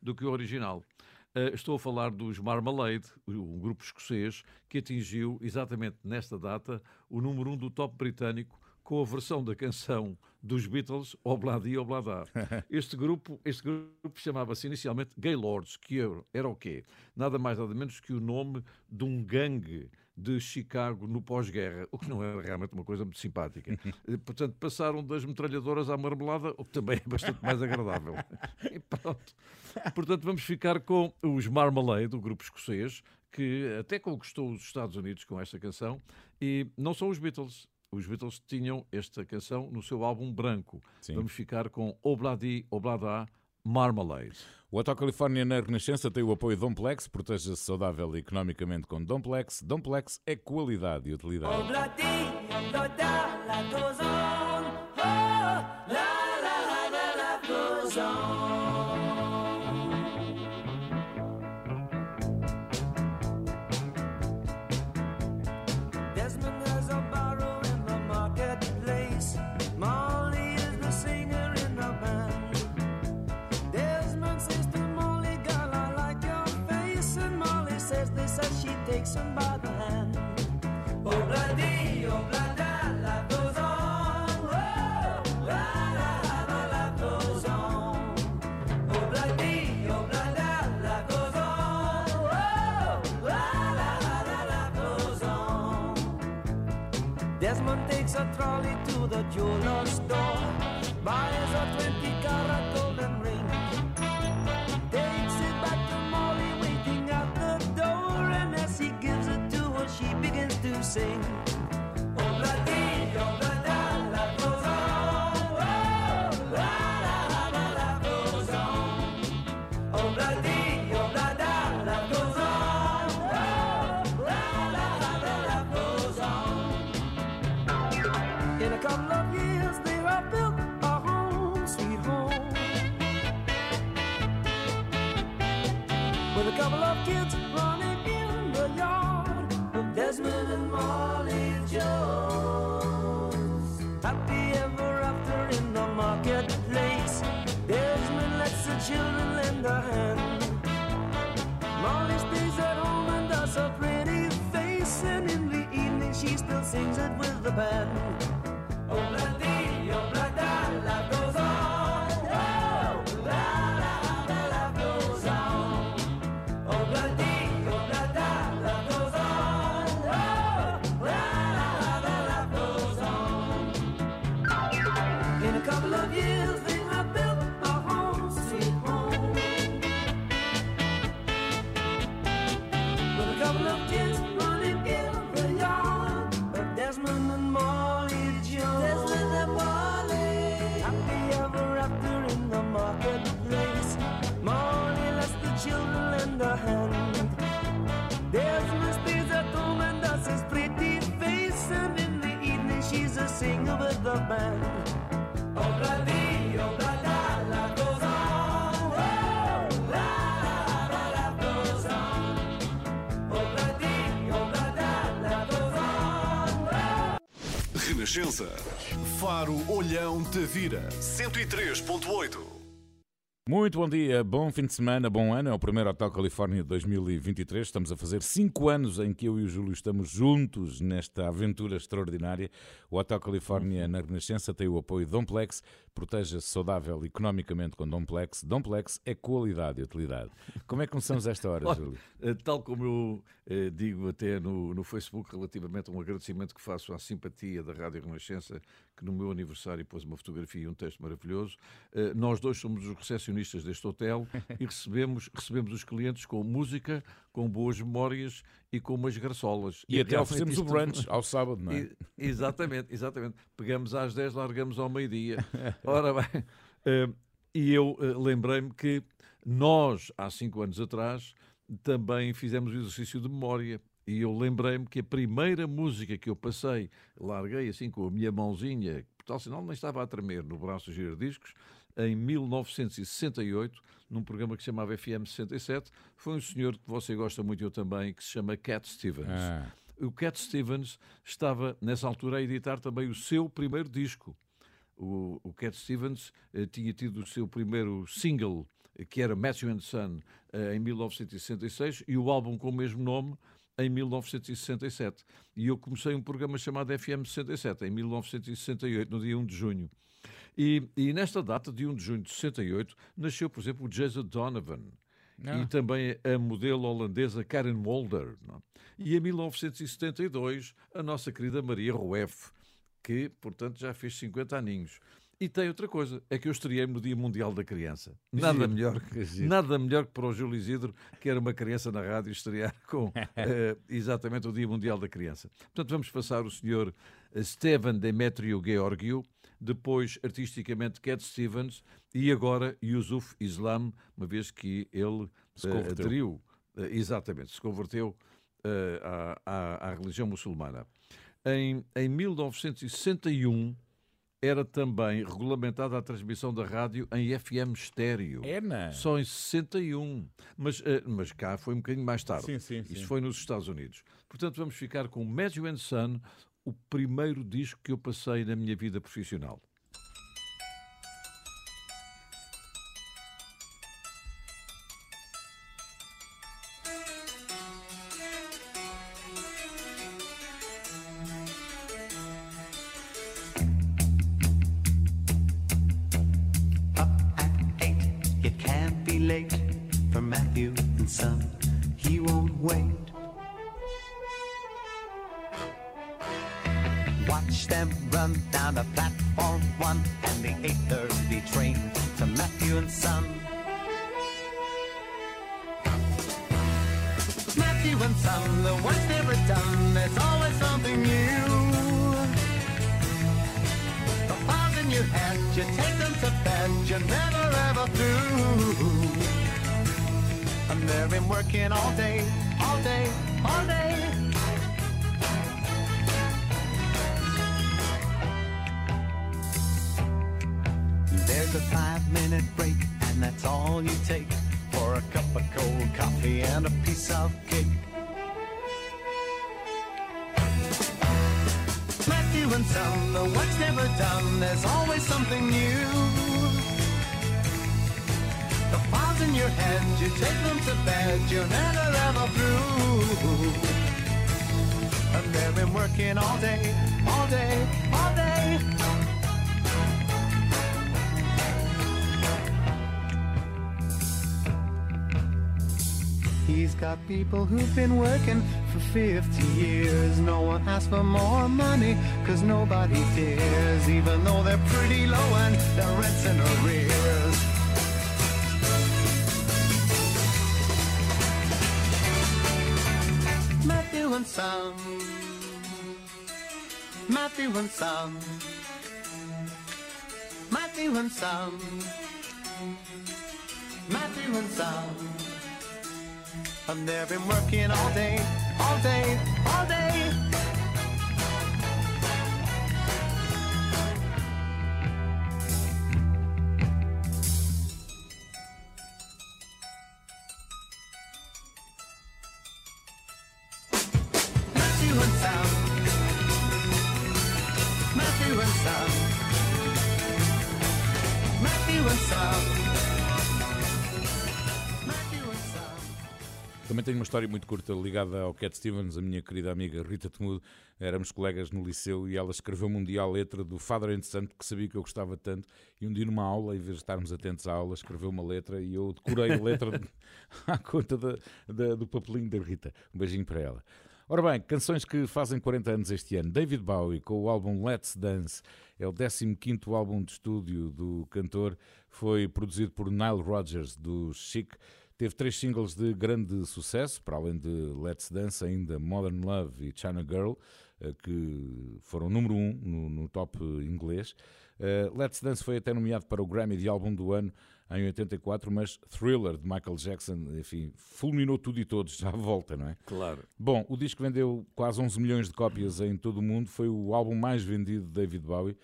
do que o original. Eh, estou a falar dos Marmalade, um grupo escocês que atingiu exatamente nesta data o número 1 do top britânico com a versão da canção dos Beatles Obladi Oblada. Este grupo, este grupo chamava-se inicialmente Gaylords, que era, era o quê? Nada mais nada menos que o nome de um gangue de Chicago no pós-guerra, o que não era realmente uma coisa muito simpática. Eh, Portanto, passaram das metralhadoras à marmelada, o que também é bastante mais agradável. E pronto. Portanto, vamos ficar com os Marmalade, o grupo escocês, que até conquistou os Estados Unidos com esta canção, e não são os Beatles. Os Beatles tinham esta canção no seu álbum branco. Sim. Vamos ficar com Obladi Oblada Marmalade. O Hotel Califórnia na Renascença tem o apoio de Domplex, proteja-se saudável e economicamente com Domplex. Domplex é qualidade e utilidade. Desmond takes a trolley to the jeweler's store, buys sing. Sings it with the band. Oh, Renascença. Faro Olhão Tavira. 103.8. Muito bom dia, bom fim de semana, bom ano. É o primeiro Hotel Califórnia de 2023. Estamos a fazer cinco anos em que eu e o Júlio estamos juntos nesta aventura extraordinária. O Hotel Califórnia na Renascença tem o apoio de Domplex. Proteja-se saudável economicamente com Domplex. Domplex é qualidade e utilidade. Como é que começamos esta hora, Júlio? eh, Tal como eu eh, digo até no, no Facebook, relativamente a um agradecimento que faço à simpatia da Rádio Renascença, que no meu aniversário pôs uma fotografia e um texto maravilhoso. Eh, nós dois somos os recepcionistas deste hotel e recebemos, recebemos os clientes com música, com boas memórias e com umas graçolas. E, até realmente oferecemos o isto- brunch ao sábado, não é? E- exatamente, exatamente. Pegamos às 10, largamos ao meio-dia. Ora bem, eh, e eu eh, lembrei-me que nós, há cinco anos atrás, também fizemos o exercício de memória. E eu lembrei-me que a primeira música que eu passei, larguei assim com a minha mãozinha, por tal sinal nem estava a tremer no braço dos giradiscos, em 1968, num programa que se chamava FM 67, foi um senhor que você gosta muito, eu também, que se chama Cat Stevens. Ah. O Cat Stevens estava, nessa altura, a editar também o seu primeiro disco. O, o Cat Stevens eh, tinha tido o seu primeiro single, eh, que era Matthew and Son, eh, em 1966, e o álbum com o mesmo nome em 1967. E eu comecei um programa chamado FM 67, em 1968, no dia 1 de junho. E, e nesta data, de 1 de junho de 68, nasceu, por exemplo, o Jason Donovan. Ah. e também a modelo holandesa Karen Mulder. não é? E em 1972, a nossa querida Maria Rueff, que, portanto, já fez 50 aninhos. E tem outra coisa, é que eu estreiei no Dia Mundial da Criança. Nada Giro. melhor, Que giro. nada melhor que para o Júlio Isidro, que era uma criança na rádio, estrear com eh, exatamente o Dia Mundial da Criança. Portanto, vamos passar o senhor eh, Steven Demetrio Georgiou, depois, artisticamente, Cat Stevens e agora Yusuf Islam, uma vez que ele Se converteu. aderiu, eh, exatamente, se converteu eh, à, à- à religião muçulmana. Em, em 1961 era também regulamentada a transmissão da rádio em FM estéreo. É, não? Só em 61. Mas, eh, mas cá foi um bocadinho mais tarde. Sim, sim, sim. Isso foi nos Estados Unidos. Portanto, vamos ficar com Matthew and Son, o primeiro disco que eu passei na minha vida profissional. Late for Matthew and Son. He won't wait. Watch them run down to working all day, all day, you're never ever through. And they've been working all day, all day, all day. He's got people who've been working for 50 years. No one asks for more money, cause nobody dares, even though they're pretty low and their rent's in arrears. Matthew and Son. Matthew and Son. Matthew and Son. And they've been working all day, all day, all day. História muito curta ligada ao Cat Stevens, a minha querida amiga Rita Temudo. Éramos colegas no liceu e ela escreveu-me um dia a letra do Father and Son, que sabia que eu gostava tanto. E um dia, numa aula, em vez de estarmos atentos à aula, escreveu uma letra e eu decorei a letra à conta da- da- do papelinho da Rita. Um beijinho para ela. Ora bem, canções que fazem 40 anos este ano. David Bowie com o álbum Let's Dance. É o 15º álbum de estúdio do cantor. Foi produzido por Nile Rodgers, do Chic. Teve três singles de grande sucesso, para além de Let's Dance, ainda Modern Love e China Girl, eh, que foram número um no, no top inglês. Eh, Let's Dance foi até nomeado para o Grammy de álbum do ano em 84, mas Thriller de Michael Jackson, enfim, fulminou tudo e todos à volta, não é? Claro. Bom, o disco vendeu quase 11 milhões de cópias em todo o mundo, foi o álbum mais vendido de David Bowie.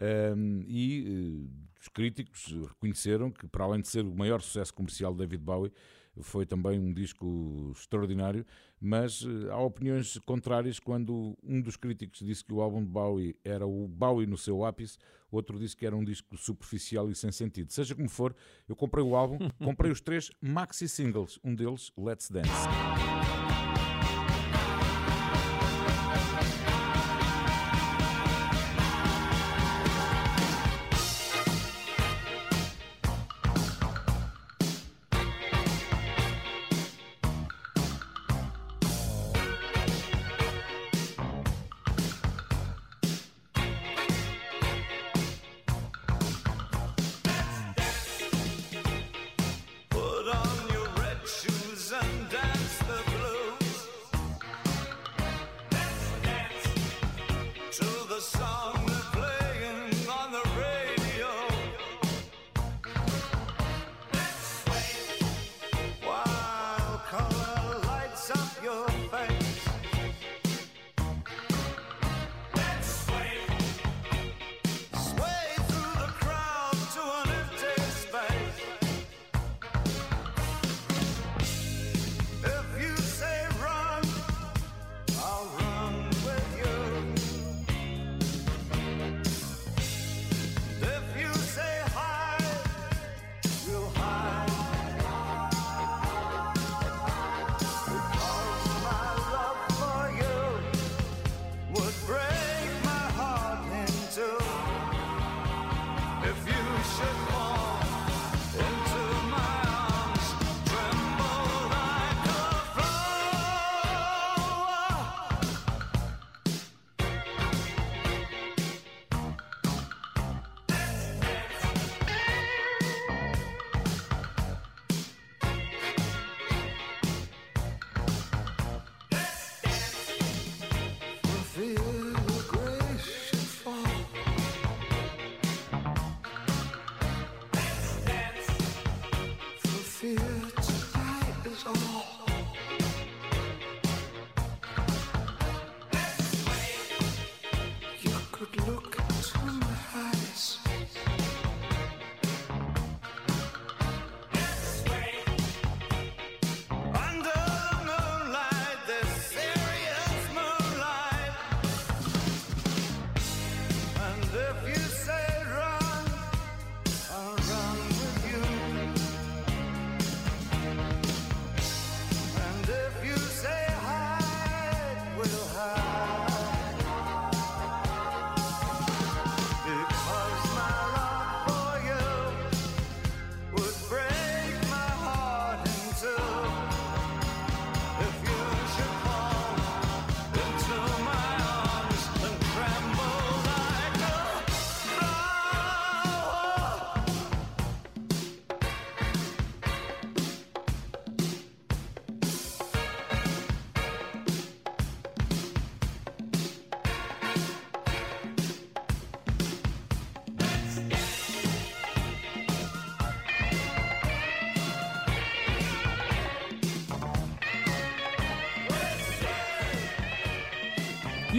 Um, e uh, os críticos reconheceram que, para além de ser o maior sucesso comercial de David Bowie, foi também um disco extraordinário, mas uh, há opiniões contrárias quando um dos críticos disse que o álbum de Bowie era o Bowie no seu ápice, outro disse que era um disco superficial e sem sentido. Seja como for, eu comprei o álbum, comprei os três maxi singles, um deles, Let's Dance.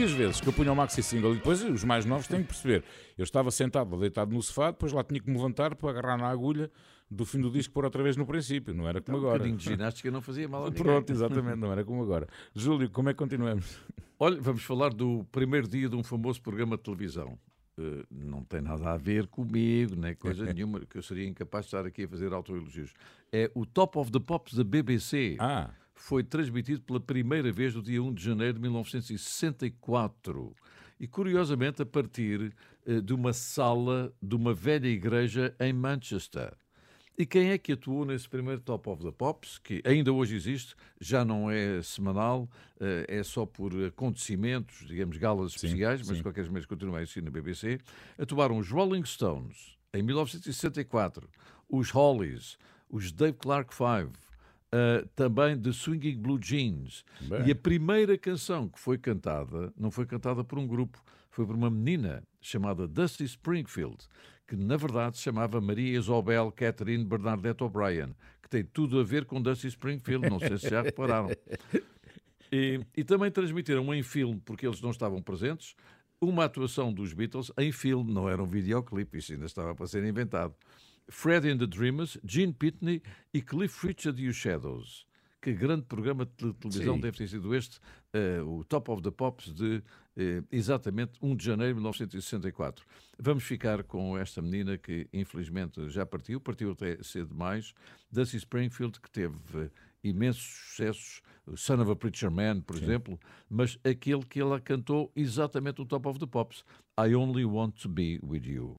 E as vezes que eu punha o maxi single e depois os mais novos têm que perceber. Eu estava sentado, deitado no sofá, depois lá tinha que me levantar para agarrar na agulha do fim do disco pôr outra vez no princípio. Não era como Um agora. bocadinho de ginástica não fazia mal a ninguém. Pronto, exatamente, não era como agora. Júlio, como é que continuamos? Olha, vamos falar do primeiro dia de um famoso programa de televisão. Eh, não tem nada a ver comigo, nem coisa nenhuma, que eu seria incapaz de estar aqui a fazer autoelogios. É o Top of the Pops da BBC. Ah. Foi transmitido pela primeira vez no dia 1 de janeiro de 1964. E curiosamente a partir eh, de uma sala de uma velha igreja em Manchester. E quem é que atuou nesse primeiro Top of the Pops, que ainda hoje existe, já não é semanal, eh, é só por acontecimentos, digamos, galas especiais, mas sim. de qualquer maneira continua a existir na BBC. Atuaram os Rolling Stones, em 1964, os Hollies, os Dave Clark Five, eh, também The Swinging Blue Jeans. Bem. E a primeira canção que foi cantada não foi cantada por um grupo, foi por uma menina chamada Dusty Springfield, que na verdade se chamava Maria Isabel Catherine Bernadette O'Brien, que tem tudo a ver com Dusty Springfield, não sei se já repararam. E, e também transmitiram em filme, porque eles não estavam presentes, uma atuação dos Beatles em filme, não era um videoclipe, isso ainda estava para ser inventado. Fred and the Dreamers, Gene Pitney e Cliff Richard e os Shadows. Que grande programa de tele- televisão Sim. deve ter sido este, eh, o Top of the Pops de eh, exatamente 1 de janeiro de 1964. Vamos ficar com esta menina que infelizmente já partiu, partiu até cedo demais, Dusty Springfield, que teve eh, imensos sucessos, Son of a Preacher Man, por exemplo, mas aquele que ela cantou exatamente o Top of the Pops, I Only Want to Be With You.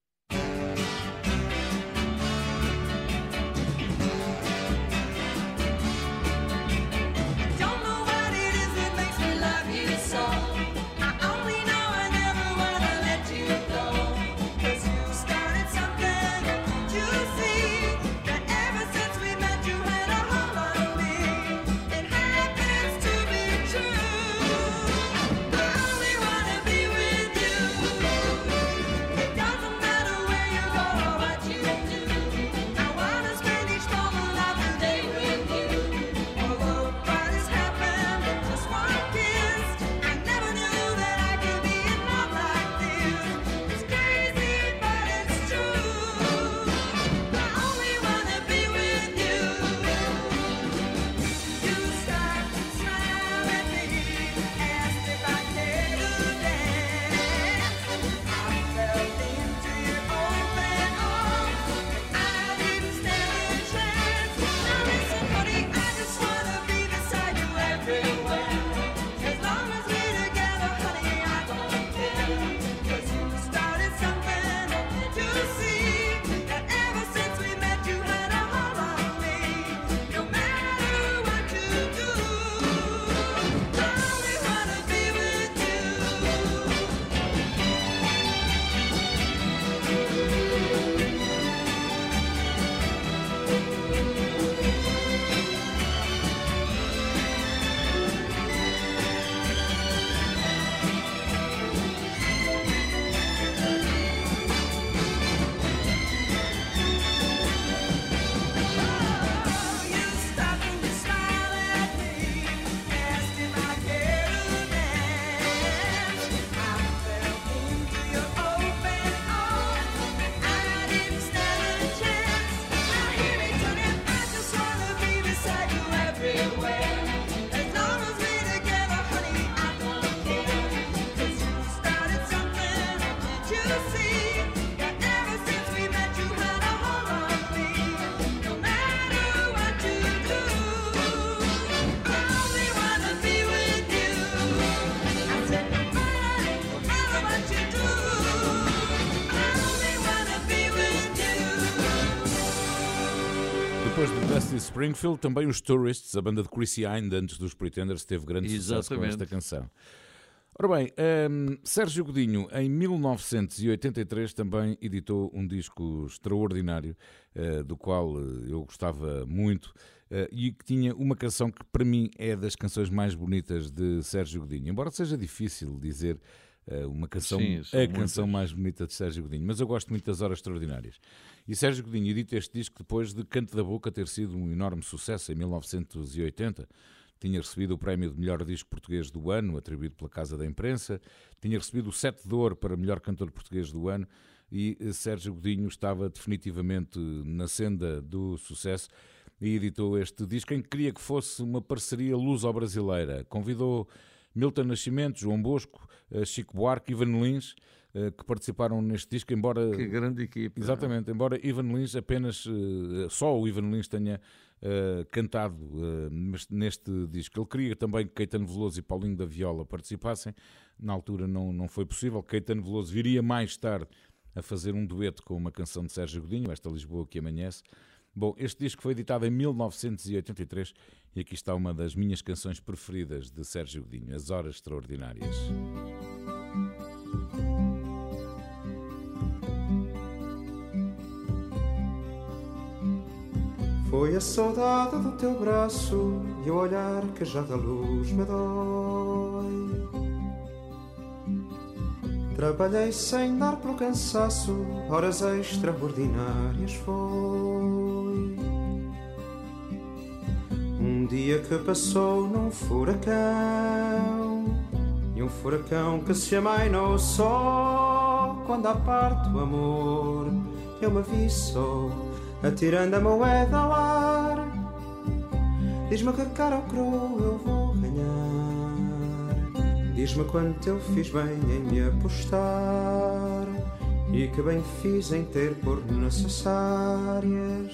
Springfield, também os Tourists, a banda de Chrissy Hind, antes dos Pretenders, teve grande sucesso com Exatamente. esta canção. Ora bem, hum, Sérgio Godinho, em 1983, também editou um disco extraordinário, eh, do qual eh, eu gostava muito, eh, e que tinha uma canção que, para mim, é das canções mais bonitas de Sérgio Godinho. Embora seja difícil dizer eh, uma canção, Sim, a muitas. canção mais bonita de Sérgio Godinho, mas eu gosto muito das Horas Extraordinárias. E Sérgio Godinho edita este disco depois de Canto da Boca ter sido um enorme sucesso em 1980. Tinha recebido o prémio de melhor disco português do ano, atribuído pela Casa da Imprensa. Tinha recebido o Sete de Ouro para melhor cantor português do ano. E eh, Sérgio Godinho estava definitivamente na senda do sucesso e editou este disco em que queria que fosse uma parceria luso-brasileira. Convidou Milton Nascimento, João Bosco, eh, Chico Buarque e Ivan Lins, que participaram neste disco, embora... Que grande equipa. Exatamente, embora Ivan Lins apenas, eh, só o Ivan Lins tenha eh, cantado eh, neste- neste disco. Ele queria também que Caetano Veloso e Paulinho da Viola participassem, na altura não, não foi possível. Caetano Veloso viria mais tarde a fazer um dueto com uma canção de Sérgio Godinho, esta Lisboa que amanhece. Bom, este disco foi editado em 1983 e aqui está uma das minhas canções preferidas de Sérgio Godinho, As Horas Extraordinárias. Foi a saudade do teu braço e o olhar que já da luz me dói. Trabalhei sem dar pelo cansaço, horas extraordinárias foi. Um dia que passou num furacão, e um furacão que se amainou só quando à parte o amor eu me vi só atirando a moeda ao ar. Diz-me que cara ou cru eu vou ganhar. Diz-me quanto eu fiz bem em me apostar e que bem fiz em ter por necessárias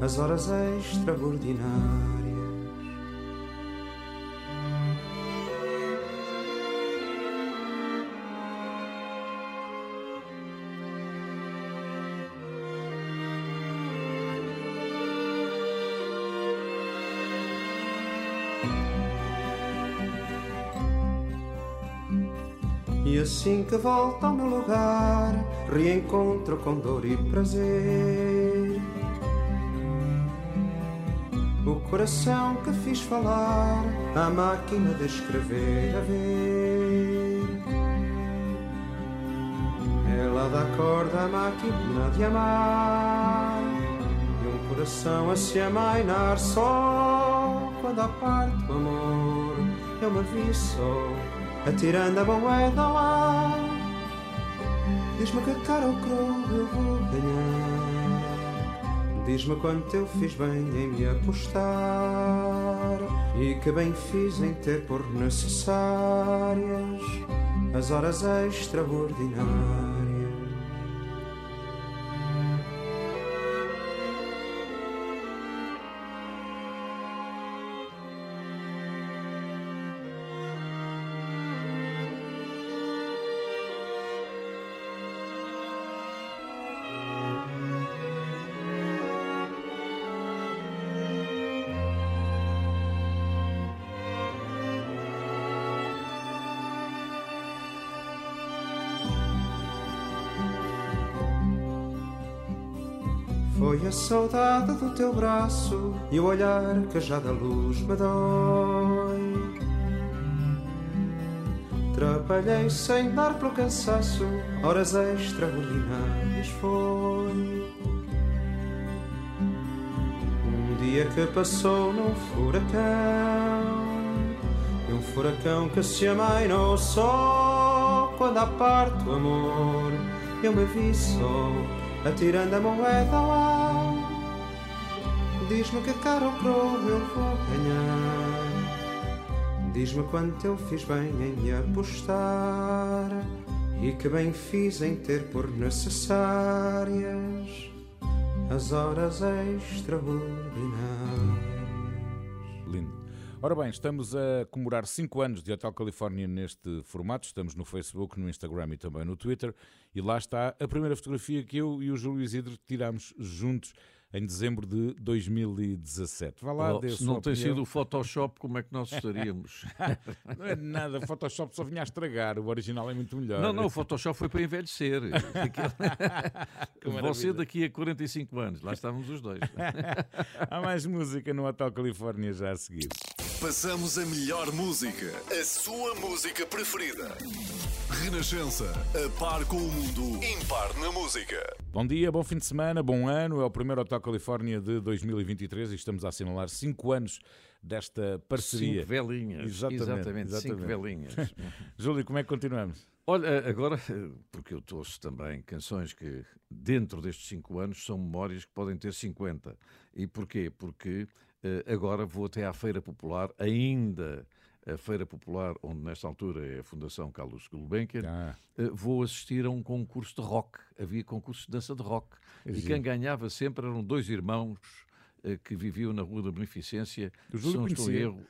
as horas extraordinárias. Assim que volto ao meu lugar, reencontro com dor e prazer. O coração que fiz falar, a máquina de escrever a ver. Ela dá corda à máquina de amar, e um coração a se amainar só quando à parte o amor eu me vi só atirando a moeda ar. Diz-me que cara ou cru eu vou ganhar. Diz-me quanto eu fiz bem em me apostar e que bem fiz em ter por necessárias as horas extraordinárias. Saudade do teu braço e o olhar que já da luz me dói. Trabalhei sem dar pelo cansaço, horas extraordinárias foi. Um dia que passou num furacão, e um furacão que se amainou só quando à o amor eu me vi só atirando a moeda ao ar. Diz-me que cara ou cru eu vou ganhar. Diz-me quanto eu fiz bem em apostar e que bem fiz em ter por necessárias as horas extraordinárias. Lindo. Ora bem, estamos a comemorar 5 anos de Hotel Califórnia neste formato. Estamos no Facebook, no Instagram e também no Twitter. E lá está a primeira fotografia que eu e o Júlio Isidro tiramos juntos em dezembro de 2017. Vá lá, Oh, se não tem sido o Photoshop, como é que nós estaríamos? Não é nada, o Photoshop só vinha a estragar, o original é muito melhor. Não, não, o Photoshop foi para envelhecer. Você daqui a 45 anos, lá estávamos os dois. Há mais música no Hotel Califórnia já a seguir. Passamos a melhor música, a sua música preferida. Renascença, a par com o mundo, impar na música. Bom dia, bom fim de semana, bom ano. É o primeiro Hotel Califórnia de 2023 e estamos a assinalar 5 anos desta parceria. Cinco velinhas. Exatamente, Exatamente, cinco velinhas. Júlio, como é que continuamos? Olha, agora, porque eu trouxe também canções que, dentro destes 5 anos, são memórias que podem ter 50. E porquê? Porque agora vou até à Feira Popular, ainda a Feira Popular, onde nesta altura é a Fundação Carlos Gulbenkian, Ah. eh, vou assistir a um concurso de rock. Havia concurso de dança de rock. É E quem ganhava sempre eram dois irmãos eh, que viviam na Rua da Beneficência. Se não estou erro,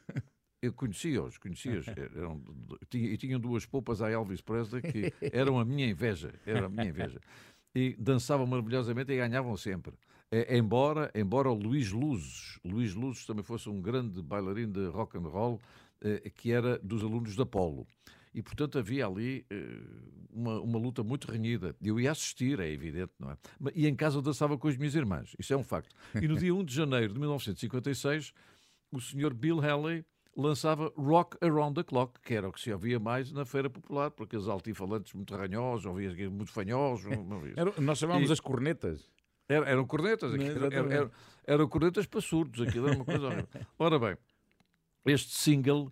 eu conhecia-os, conhecia-os. E tinham duas poupas a Elvis Presley que eram a minha inveja. Eram a minha inveja. E dançavam maravilhosamente e ganhavam sempre. Eh, embora, embora o Luís Luzes, Luís Luzes também fosse um grande bailarino de rock and roll, eh, que era dos alunos da Polo. E, portanto, havia ali eh, uma, uma luta muito renhida. Eu ia assistir, é evidente, não é? E em casa dançava com as minhas irmãs. Isso é um facto. E no dia 1 de janeiro de 1956, o senhor Bill Haley lançava Rock Around the Clock, que era o que se ouvia mais na Feira Popular, porque aqueles altifalantes muito ranhosos, ouvia muito fanhosos. nós chamávamos E- as cornetas. Era- eram cornetas, aquilo, era- era- eram cornetas para surdos, aquilo era uma coisa horrível. Ora bem, este single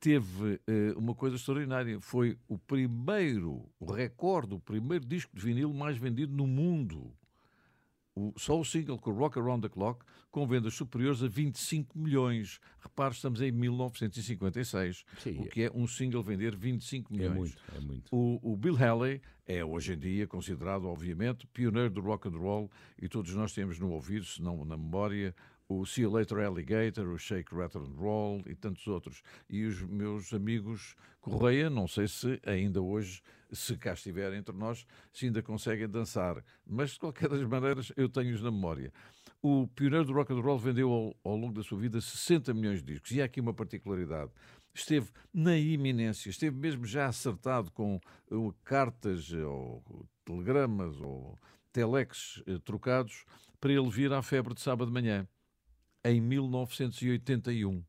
teve eh, uma coisa extraordinária. Foi o primeiro, o recorde, o primeiro disco de vinil mais vendido no mundo. O- só o single com o Rock Around the Clock, com vendas superiores a 25 milhões. Repare, estamos em 1956, Sim. o que é um single vender 25 É milhões. muito, é muito. O, o Bill Haley é hoje em dia considerado, obviamente, pioneiro do rock and roll e todos nós temos no ouvido, se não na memória, o See You Later Alligator, o Shake, Rattle and Roll e tantos outros. E os meus amigos Correia, não sei se ainda hoje, se cá estiverem entre nós, se ainda conseguem dançar. Mas, de qualquer das maneiras, eu tenho-os na memória. O pioneiro do rock and roll vendeu ao, ao longo da sua vida 60 milhões de discos. E há aqui uma particularidade. Esteve na iminência, esteve mesmo já acertado com eh, cartas eh, ou telegramas ou telex eh, trocados para ele vir à febre de sábado de manhã, em 1981.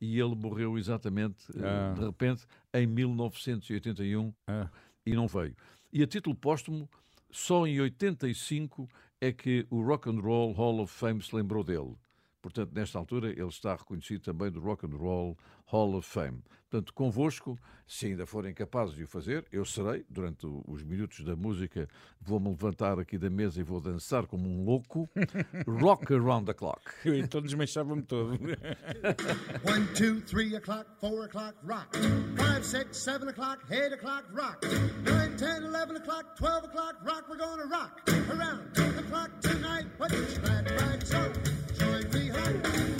E ele morreu exatamente, eh, Ah. de repente, em 1981 Ah. e não veio. E a título póstumo, só em 85 é que o Rock and Roll Hall of Fame se lembrou dele. Portanto, nesta altura, ele está reconhecido também do Rock and Roll Hall of Fame. Portanto, convosco, se ainda forem capazes de o fazer, eu serei, durante os minutos da música, vou-me levantar aqui da mesa e vou dançar como um louco. Rock Around the Clock. Eu então desmanchava-me todo. One, two, three o'clock, four o'clock, rock. Five, six, seven o'clock, eight o'clock, rock. Nine, ten, eleven o'clock, twelve o'clock, rock. We're gonna rock around the clock tonight. Your glad rags on, join me home.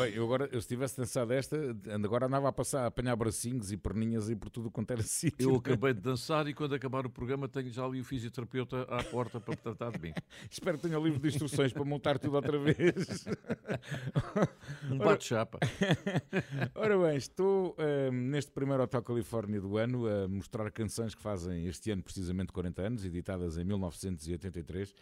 Bem, eu agora, eu se tivesse dançado esta, agora andava a passar a apanhar bracinhos e perninhas e por tudo quanto era sítio. Eu acabei de dançar e quando acabar o programa tenho já ali o fisioterapeuta à porta para tratar de mim. Espero que tenha o livro de instruções para montar tudo outra vez. Um bate-chapa. Ora bem, estou eh, neste primeiro Hotel Califórnia do ano a mostrar canções que fazem este ano precisamente 40 anos, editadas em 1983,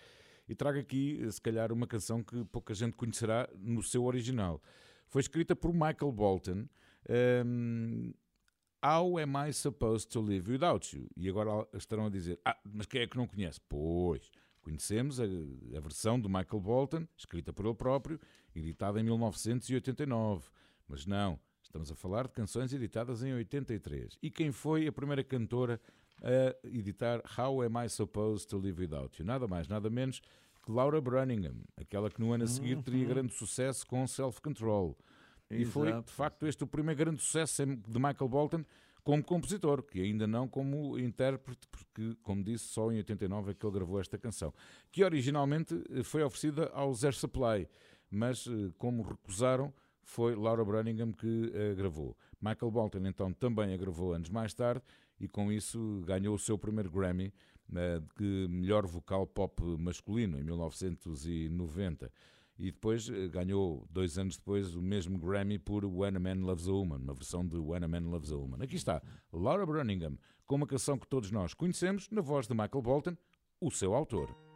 e trago aqui, se calhar, uma canção que pouca gente conhecerá no seu original. Foi escrita por Michael Bolton. ehm, How am I supposed to live without you? E agora estarão a dizer: Ah, mas quem é que não conhece? Pois, conhecemos a, a versão de Michael Bolton, escrita por ele próprio, editada em 1989. Mas não, estamos a falar de canções editadas em 83. E quem foi a primeira cantora a editar How Am I Supposed to Live Without You? Nada mais, nada menos Laura Brunningham, aquela que no ano a seguir teria grande sucesso com Self Control. E foi, de facto, este o primeiro grande sucesso de Michael Bolton como compositor, que ainda não como intérprete, porque, como disse, só em 89 é que ele gravou esta canção, que originalmente eh, foi oferecida aos Air Supply, mas eh, como recusaram, foi Laura Brunningham que a gravou. Michael Bolton, então, também a gravou anos mais tarde e com isso ganhou o seu primeiro Grammy de melhor vocal pop masculino, em 1990. E depois eh, ganhou, dois anos depois, o mesmo Grammy por When a Man Loves a Woman, uma versão de When a Man Loves a Woman. Aqui está, Laura Brunningham, com uma canção que todos nós conhecemos, na voz de Michael Bolton, o seu autor.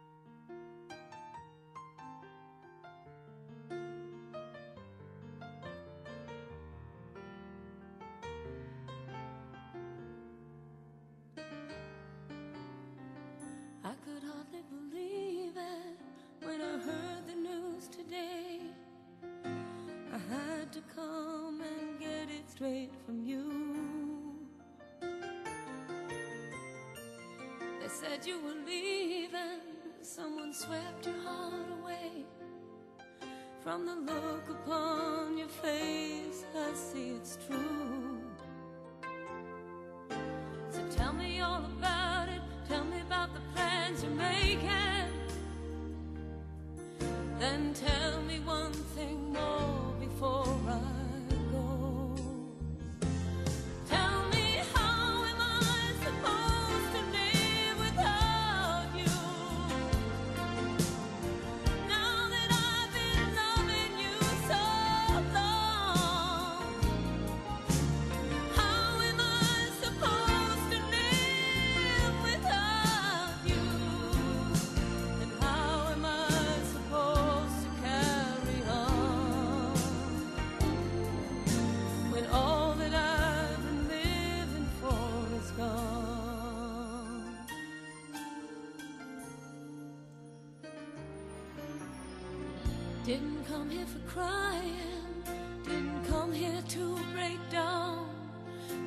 Didn't come here for crying, didn't come here to break down.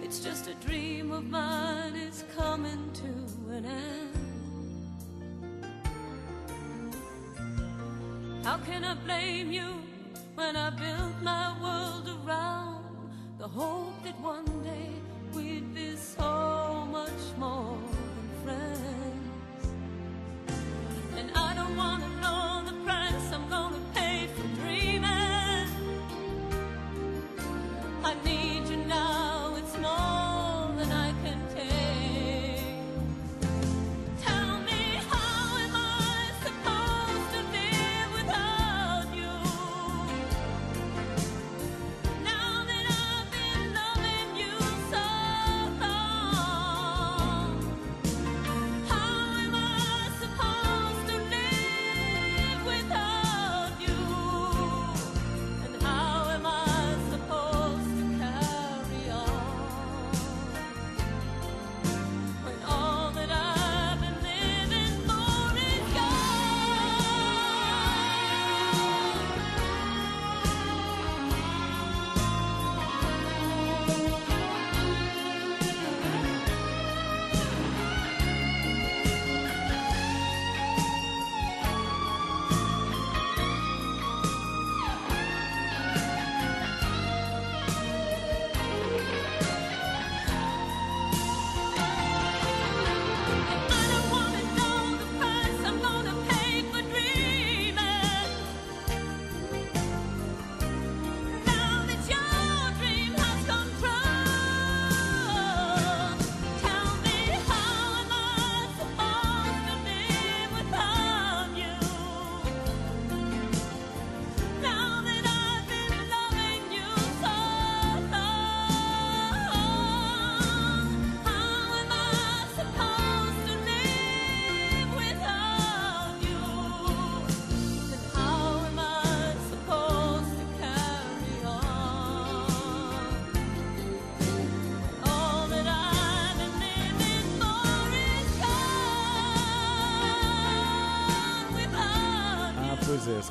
It's just a dream of mine, it's coming to an end. How can I blame you when I built my world around the hope that one day we'd be so much more than friends? And I don't want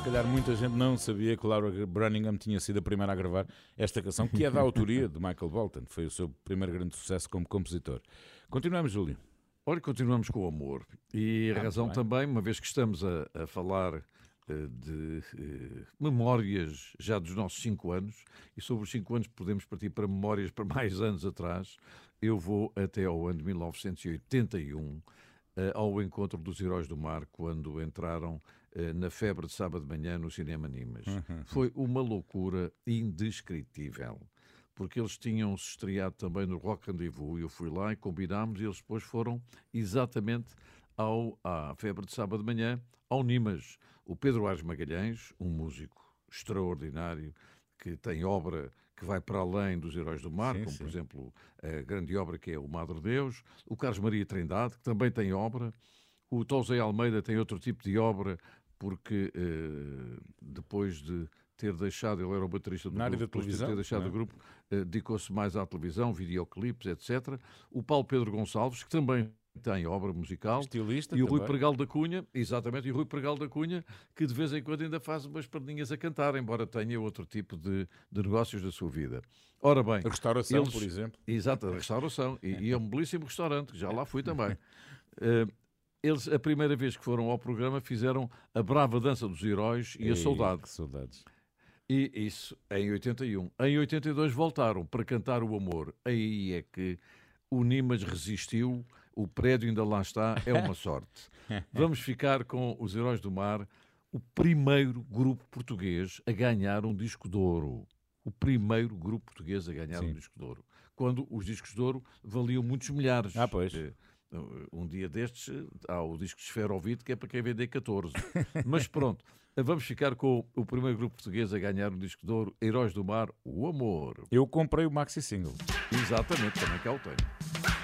calhar muita gente não sabia que Laura Brunningham tinha sido a primeira a gravar esta canção, que é da autoria de Michael Bolton. Foi o seu primeiro grande sucesso como compositor. Continuamos, Júlio. Olha, continuamos com o amor. E a Ah, razão bem. também, uma vez que estamos a, a falar eh, de eh, memórias já dos nossos cinco anos, e sobre os cinco anos podemos partir para memórias para mais anos atrás, eu vou até ao ano de 1981, eh, ao encontro dos Heróis do Mar, quando entraram na febre de sábado de manhã no Cinema Nimas. Foi uma loucura indescritível porque eles tinham se estreado também no Rock Rendezvous. Eu fui lá e combinámos, e eles depois foram exatamente ao, à febre de sábado de manhã, ao Nimas. O Pedro Ares Magalhães, um músico extraordinário, que tem obra que vai para além dos Heróis do Mar, Sim, como sim. por exemplo a grande obra que é o Madre Deus, o Carlos Maria Trindade, que também tem obra, o Tosé Almeida tem outro tipo de obra, porque eh, depois de ter deixado, ele era o baterista do Na área grupo, da depois de ter deixado não é? o grupo, eh, dedicou-se mais à televisão, videoclipes, etc. O Paulo Pedro Gonçalves, que também tem obra musical. Estilista E o Rui também. Pregal da Cunha, exatamente, e o Rui Pregal da Cunha, que de vez em quando ainda faz umas perninhas a cantar, embora tenha outro tipo de, de negócios da sua vida. Ora bem... A restauração, por exemplo. Exato, a restauração. E, e é um belíssimo restaurante, que já lá fui também. Eh, eles, a primeira vez que foram ao programa, fizeram a Brava Dança dos Heróis e a Ei, Saudade. que saudades. E isso em 81. Em 82 voltaram para cantar o amor. Aí é que o Nimas resistiu, o prédio ainda lá está, é uma sorte. Vamos ficar com os Heróis do Mar, o primeiro grupo português a ganhar um disco de ouro. O primeiro grupo português a ganhar Sim. um disco de ouro. Quando os discos de ouro valiam muitos milhares. Ah, pois. Um dia destes há o disco de Esferovite que é para quem vender 14. Mas pronto, vamos ficar com o primeiro grupo português a ganhar um disco de ouro, Heróis do Mar, o Amor. Eu comprei o maxi single. Exatamente, também cá o tenho.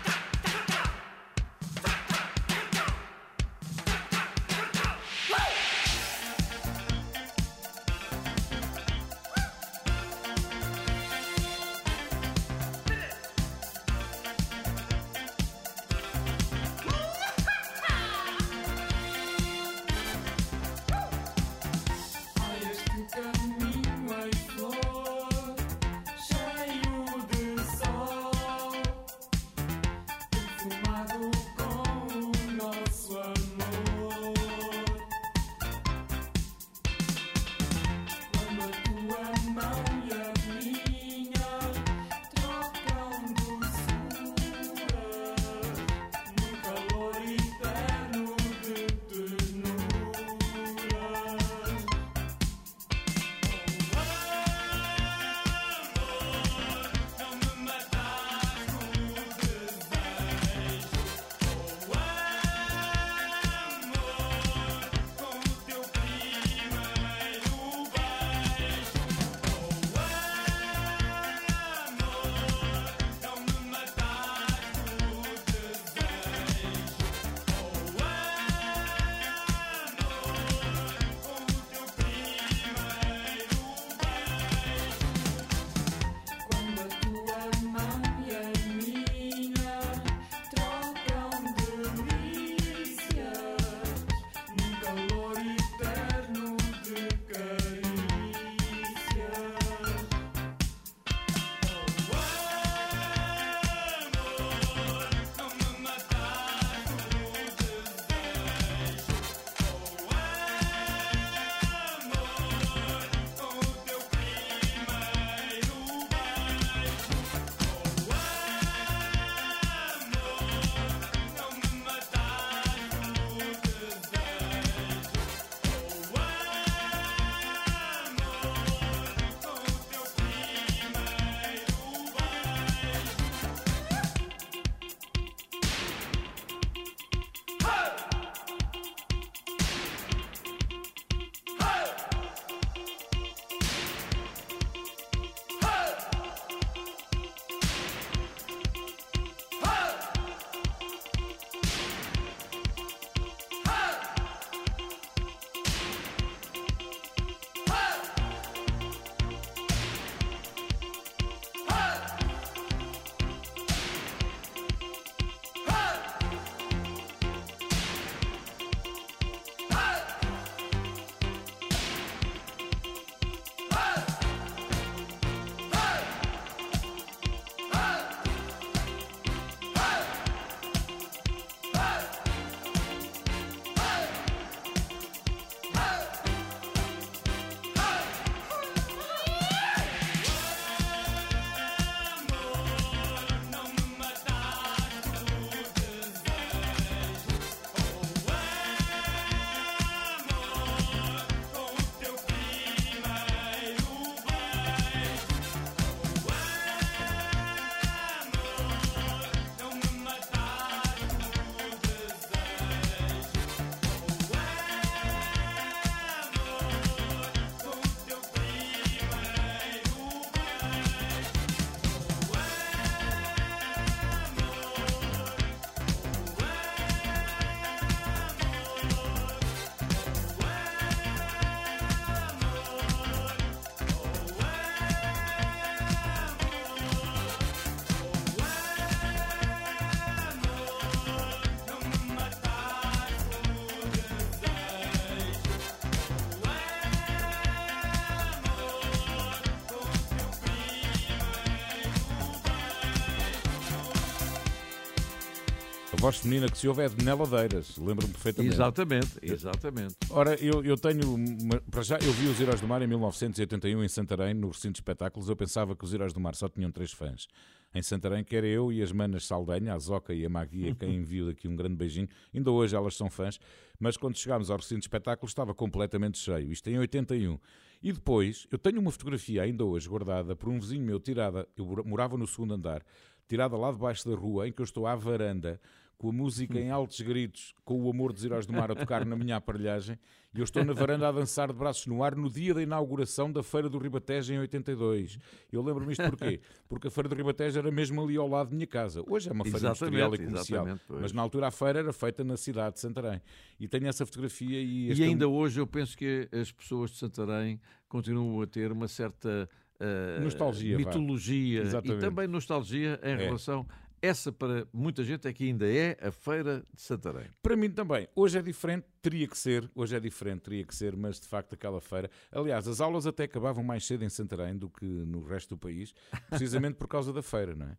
Voz feminina que se ouve é de Neladeiras, lembro-me perfeitamente. Exatamente, exatamente. Ora, eu, eu tenho. uma- Para já, eu vi os Heróis do Mar em 1981 em Santarém, no recinto de espetáculos. Eu pensava que os Heróis do Mar só tinham três fãs. Em Santarém, que era eu e as manas Saldanha, a Zoca e a Magui, a quem envio daqui um grande beijinho. Ainda hoje elas são fãs, mas quando chegámos ao recinto de espetáculos estava completamente cheio. Isto em 81. E depois, eu tenho uma fotografia ainda hoje guardada por um vizinho meu, tirada. Eu mora- morava no segundo andar, tirada lá debaixo da rua, em que eu estou à varanda, com a música em altos gritos, com o amor dos Heróis do Mar a tocar na minha aparelhagem, e eu estou na varanda a dançar de braços no ar no dia da inauguração da Feira do Ribatejo em 82. Eu lembro-me isto porquê? Porque a Feira do Ribatejo era mesmo ali ao lado da minha casa. Hoje é uma feira industrial e Exatamente, comercial, exatamente, mas na altura a feira era feita na cidade de Santarém. E tenho essa fotografia e... E é um- ainda hoje eu penso que as pessoas de Santarém continuam a ter uma certa eh, Nostalgia, mitologia e Exatamente. também nostalgia em É. relação. Essa para muita gente é que ainda é a feira de Santarém. Para mim também. Hoje é diferente, teria que ser. Hoje é diferente, teria que ser, mas de facto aquela feira. Aliás, as aulas até acabavam mais cedo em Santarém do que no resto do país, precisamente por causa da feira, não é?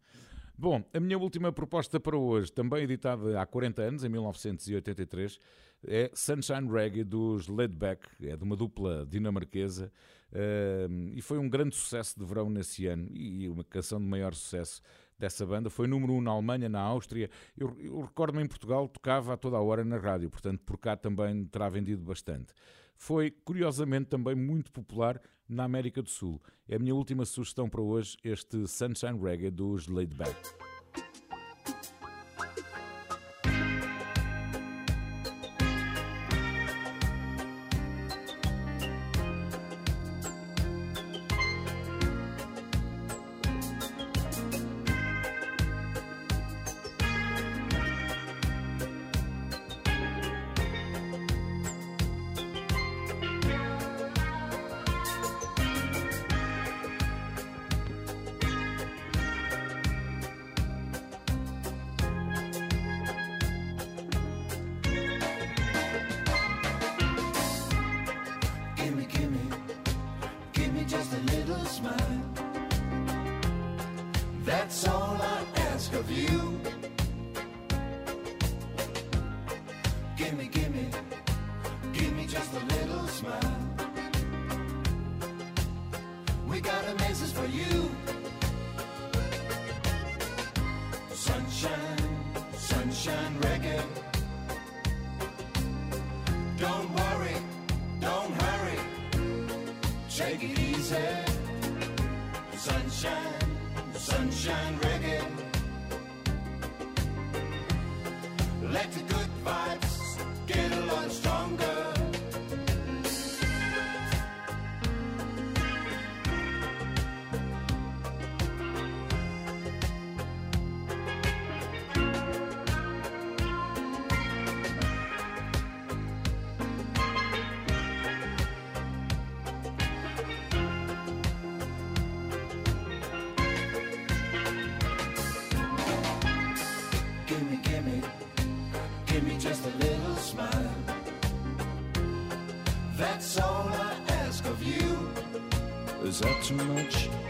Bom, a minha última proposta para hoje, também editada há 40 anos, em 1983, é Sunshine Reggae dos Laidback, é de uma dupla dinamarquesa, eh, e foi um grande sucesso de verão nesse ano, e uma canção de maior sucesso dessa banda. Foi número 1 um na Alemanha, na Áustria. Eu, eu recordo-me em Portugal, tocava a toda a hora na rádio, portanto por cá também terá vendido bastante. Foi, curiosamente, também muito popular na América do Sul. É a minha última sugestão para hoje, este Sunshine Reggae dos Laidback. Too much?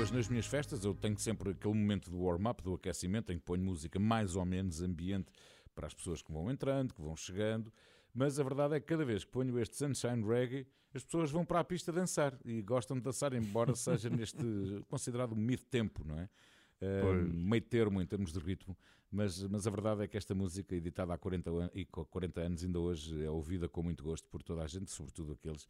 Hoje, nas minhas festas, eu tenho sempre aquele momento do warm-up, do aquecimento, em que ponho música mais ou menos ambiente para as pessoas que vão entrando, que vão chegando. Mas a verdade é que cada vez que ponho este Sunshine Reggae, as pessoas vão para a pista dançar e gostam de dançar, embora seja neste considerado mid-tempo, não é? Uh, meio termo em termos de ritmo, mas, mas a verdade é que esta música, editada há 40, an- e com 40 anos, ainda hoje é ouvida com muito gosto por toda a gente, sobretudo aqueles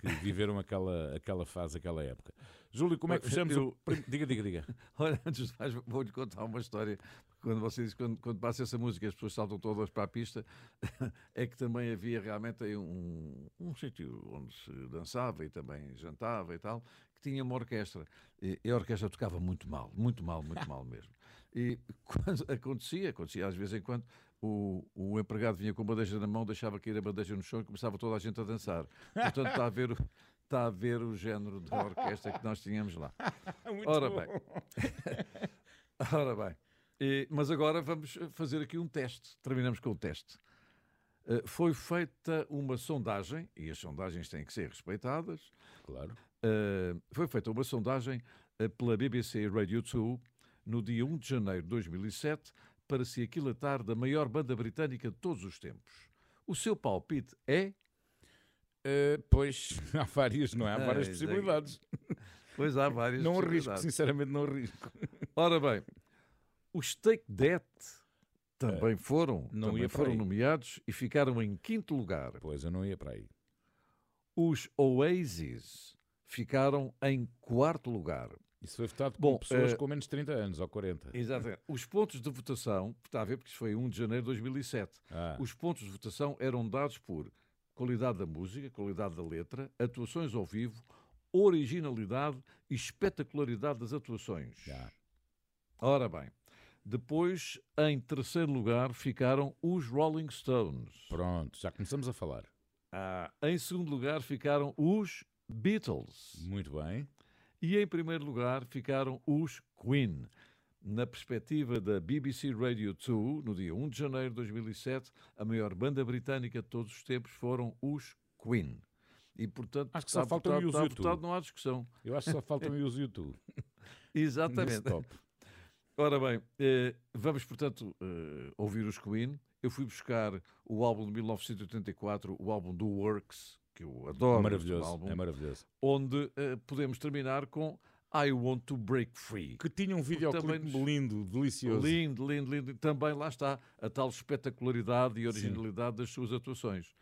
que viveram aquela, aquela fase, aquela época. Júlio, como é que fechamos o. prim- Diga, diga, diga. Olha, antes de mais, vou-lhe contar uma história. Quando você diz quando, quando passa essa música, as pessoas saltam todas para a pista, é que também havia realmente um, um sítio onde se dançava e também jantava e tal, que tinha uma orquestra. E, e a orquestra tocava muito mal, muito mal, muito mal mesmo. E quando acontecia, acontecia às vezes em quando, o, o empregado vinha com a bandeja na mão, deixava cair a bandeja no chão e começava toda a gente a dançar. Portanto, está a ver, o- está a ver o género da orquestra que nós tínhamos lá. Muito Ora bom. bem. Ora bem. E- mas agora vamos fazer aqui um teste. Terminamos com o teste. Eh, foi feita uma sondagem, e as sondagens têm que ser respeitadas. Claro. Eh, foi feita uma sondagem eh, pela BBC Radio 2 no dia 1 de janeiro de 2007 para se aquilatar da maior banda britânica de todos os tempos. O seu palpite é. Uh, pois, há várias, não é? Há Ah, várias é- possibilidades. Pois há várias Não arrisco, possibilidades. sinceramente não arrisco. Ora bem, os Take That também foram, não também foram nomeados e ficaram em quinto lugar. Pois, eu não ia para aí. Os Oasis ficaram em quarto lugar. Isso foi votado por pessoas eh, com menos de 30 anos ou 40. Exatamente. Os pontos de votação, está a ver, porque isto foi 1 de janeiro de 2007. Ah. Os pontos de votação eram dados por qualidade da música, qualidade da letra, atuações ao vivo, originalidade e espetacularidade das atuações. Ora bem, depois, em terceiro lugar, ficaram os Rolling Stones. Pronto, já começamos a falar. Ah, em segundo lugar, ficaram os Beatles. Muito bem. E em primeiro lugar ficaram os Queen. Na perspectiva da BBC Radio 2, no dia 1 de janeiro de 2007, a maior banda britânica de todos os tempos foram os Queen. E, portanto, Acho que só faltam votado, os está YouTube. votado, não há discussão. Eu acho que só faltam os YouTube. Exatamente. Ora bem, eh, vamos, portanto, eh, ouvir os Queen. Eu fui buscar o álbum de 1984, o álbum do Works, que eu adoro. Maravilhoso, álbum, é maravilhoso. Onde eh, podemos terminar com I Want to Break Free. Que tinha um videoclipe nos- lindo, delicioso. Lindo, lindo, lindo. E Também lá está a tal espetacularidade e originalidade das suas atuações.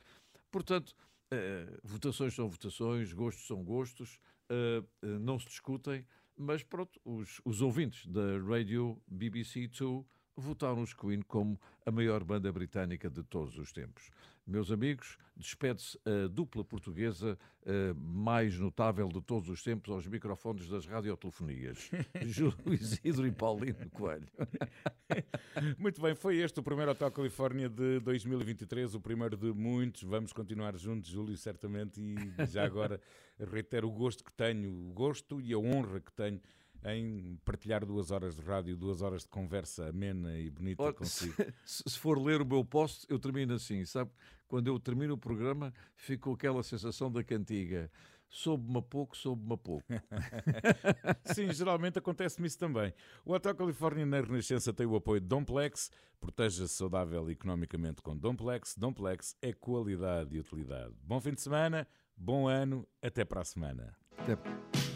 Portanto, eh, votações são votações, gostos são gostos, eh, eh, não se discutem, mas pronto, os, os ouvintes da Radio BBC 2 votaram os Queen como a maior banda britânica de todos os tempos. Meus amigos, despede-se a dupla portuguesa eh, mais notável de todos os tempos aos microfones das radiotelefonias. Júlio Isidro e Paulino Coelho. Muito bem, foi este o primeiro Hotel Califórnia de 2023, o primeiro de muitos. Vamos continuar juntos, Júlio, certamente. E já agora reitero o gosto que tenho, o gosto e a honra que tenho em partilhar duas horas de rádio, duas horas de conversa amena e bonita Olha, consigo. se, se for ler o meu post, eu termino assim, sabe? Quando eu termino o programa, fico com aquela sensação da cantiga. Soube-me a pouco, soube-me a pouco. Sim, geralmente acontece-me isso também. O Hotel Califórnia na Renascença tem o apoio de Domplex. Proteja-se saudável e economicamente com Domplex. Domplex é qualidade e utilidade. Bom fim de semana, bom ano, até para a semana. Até.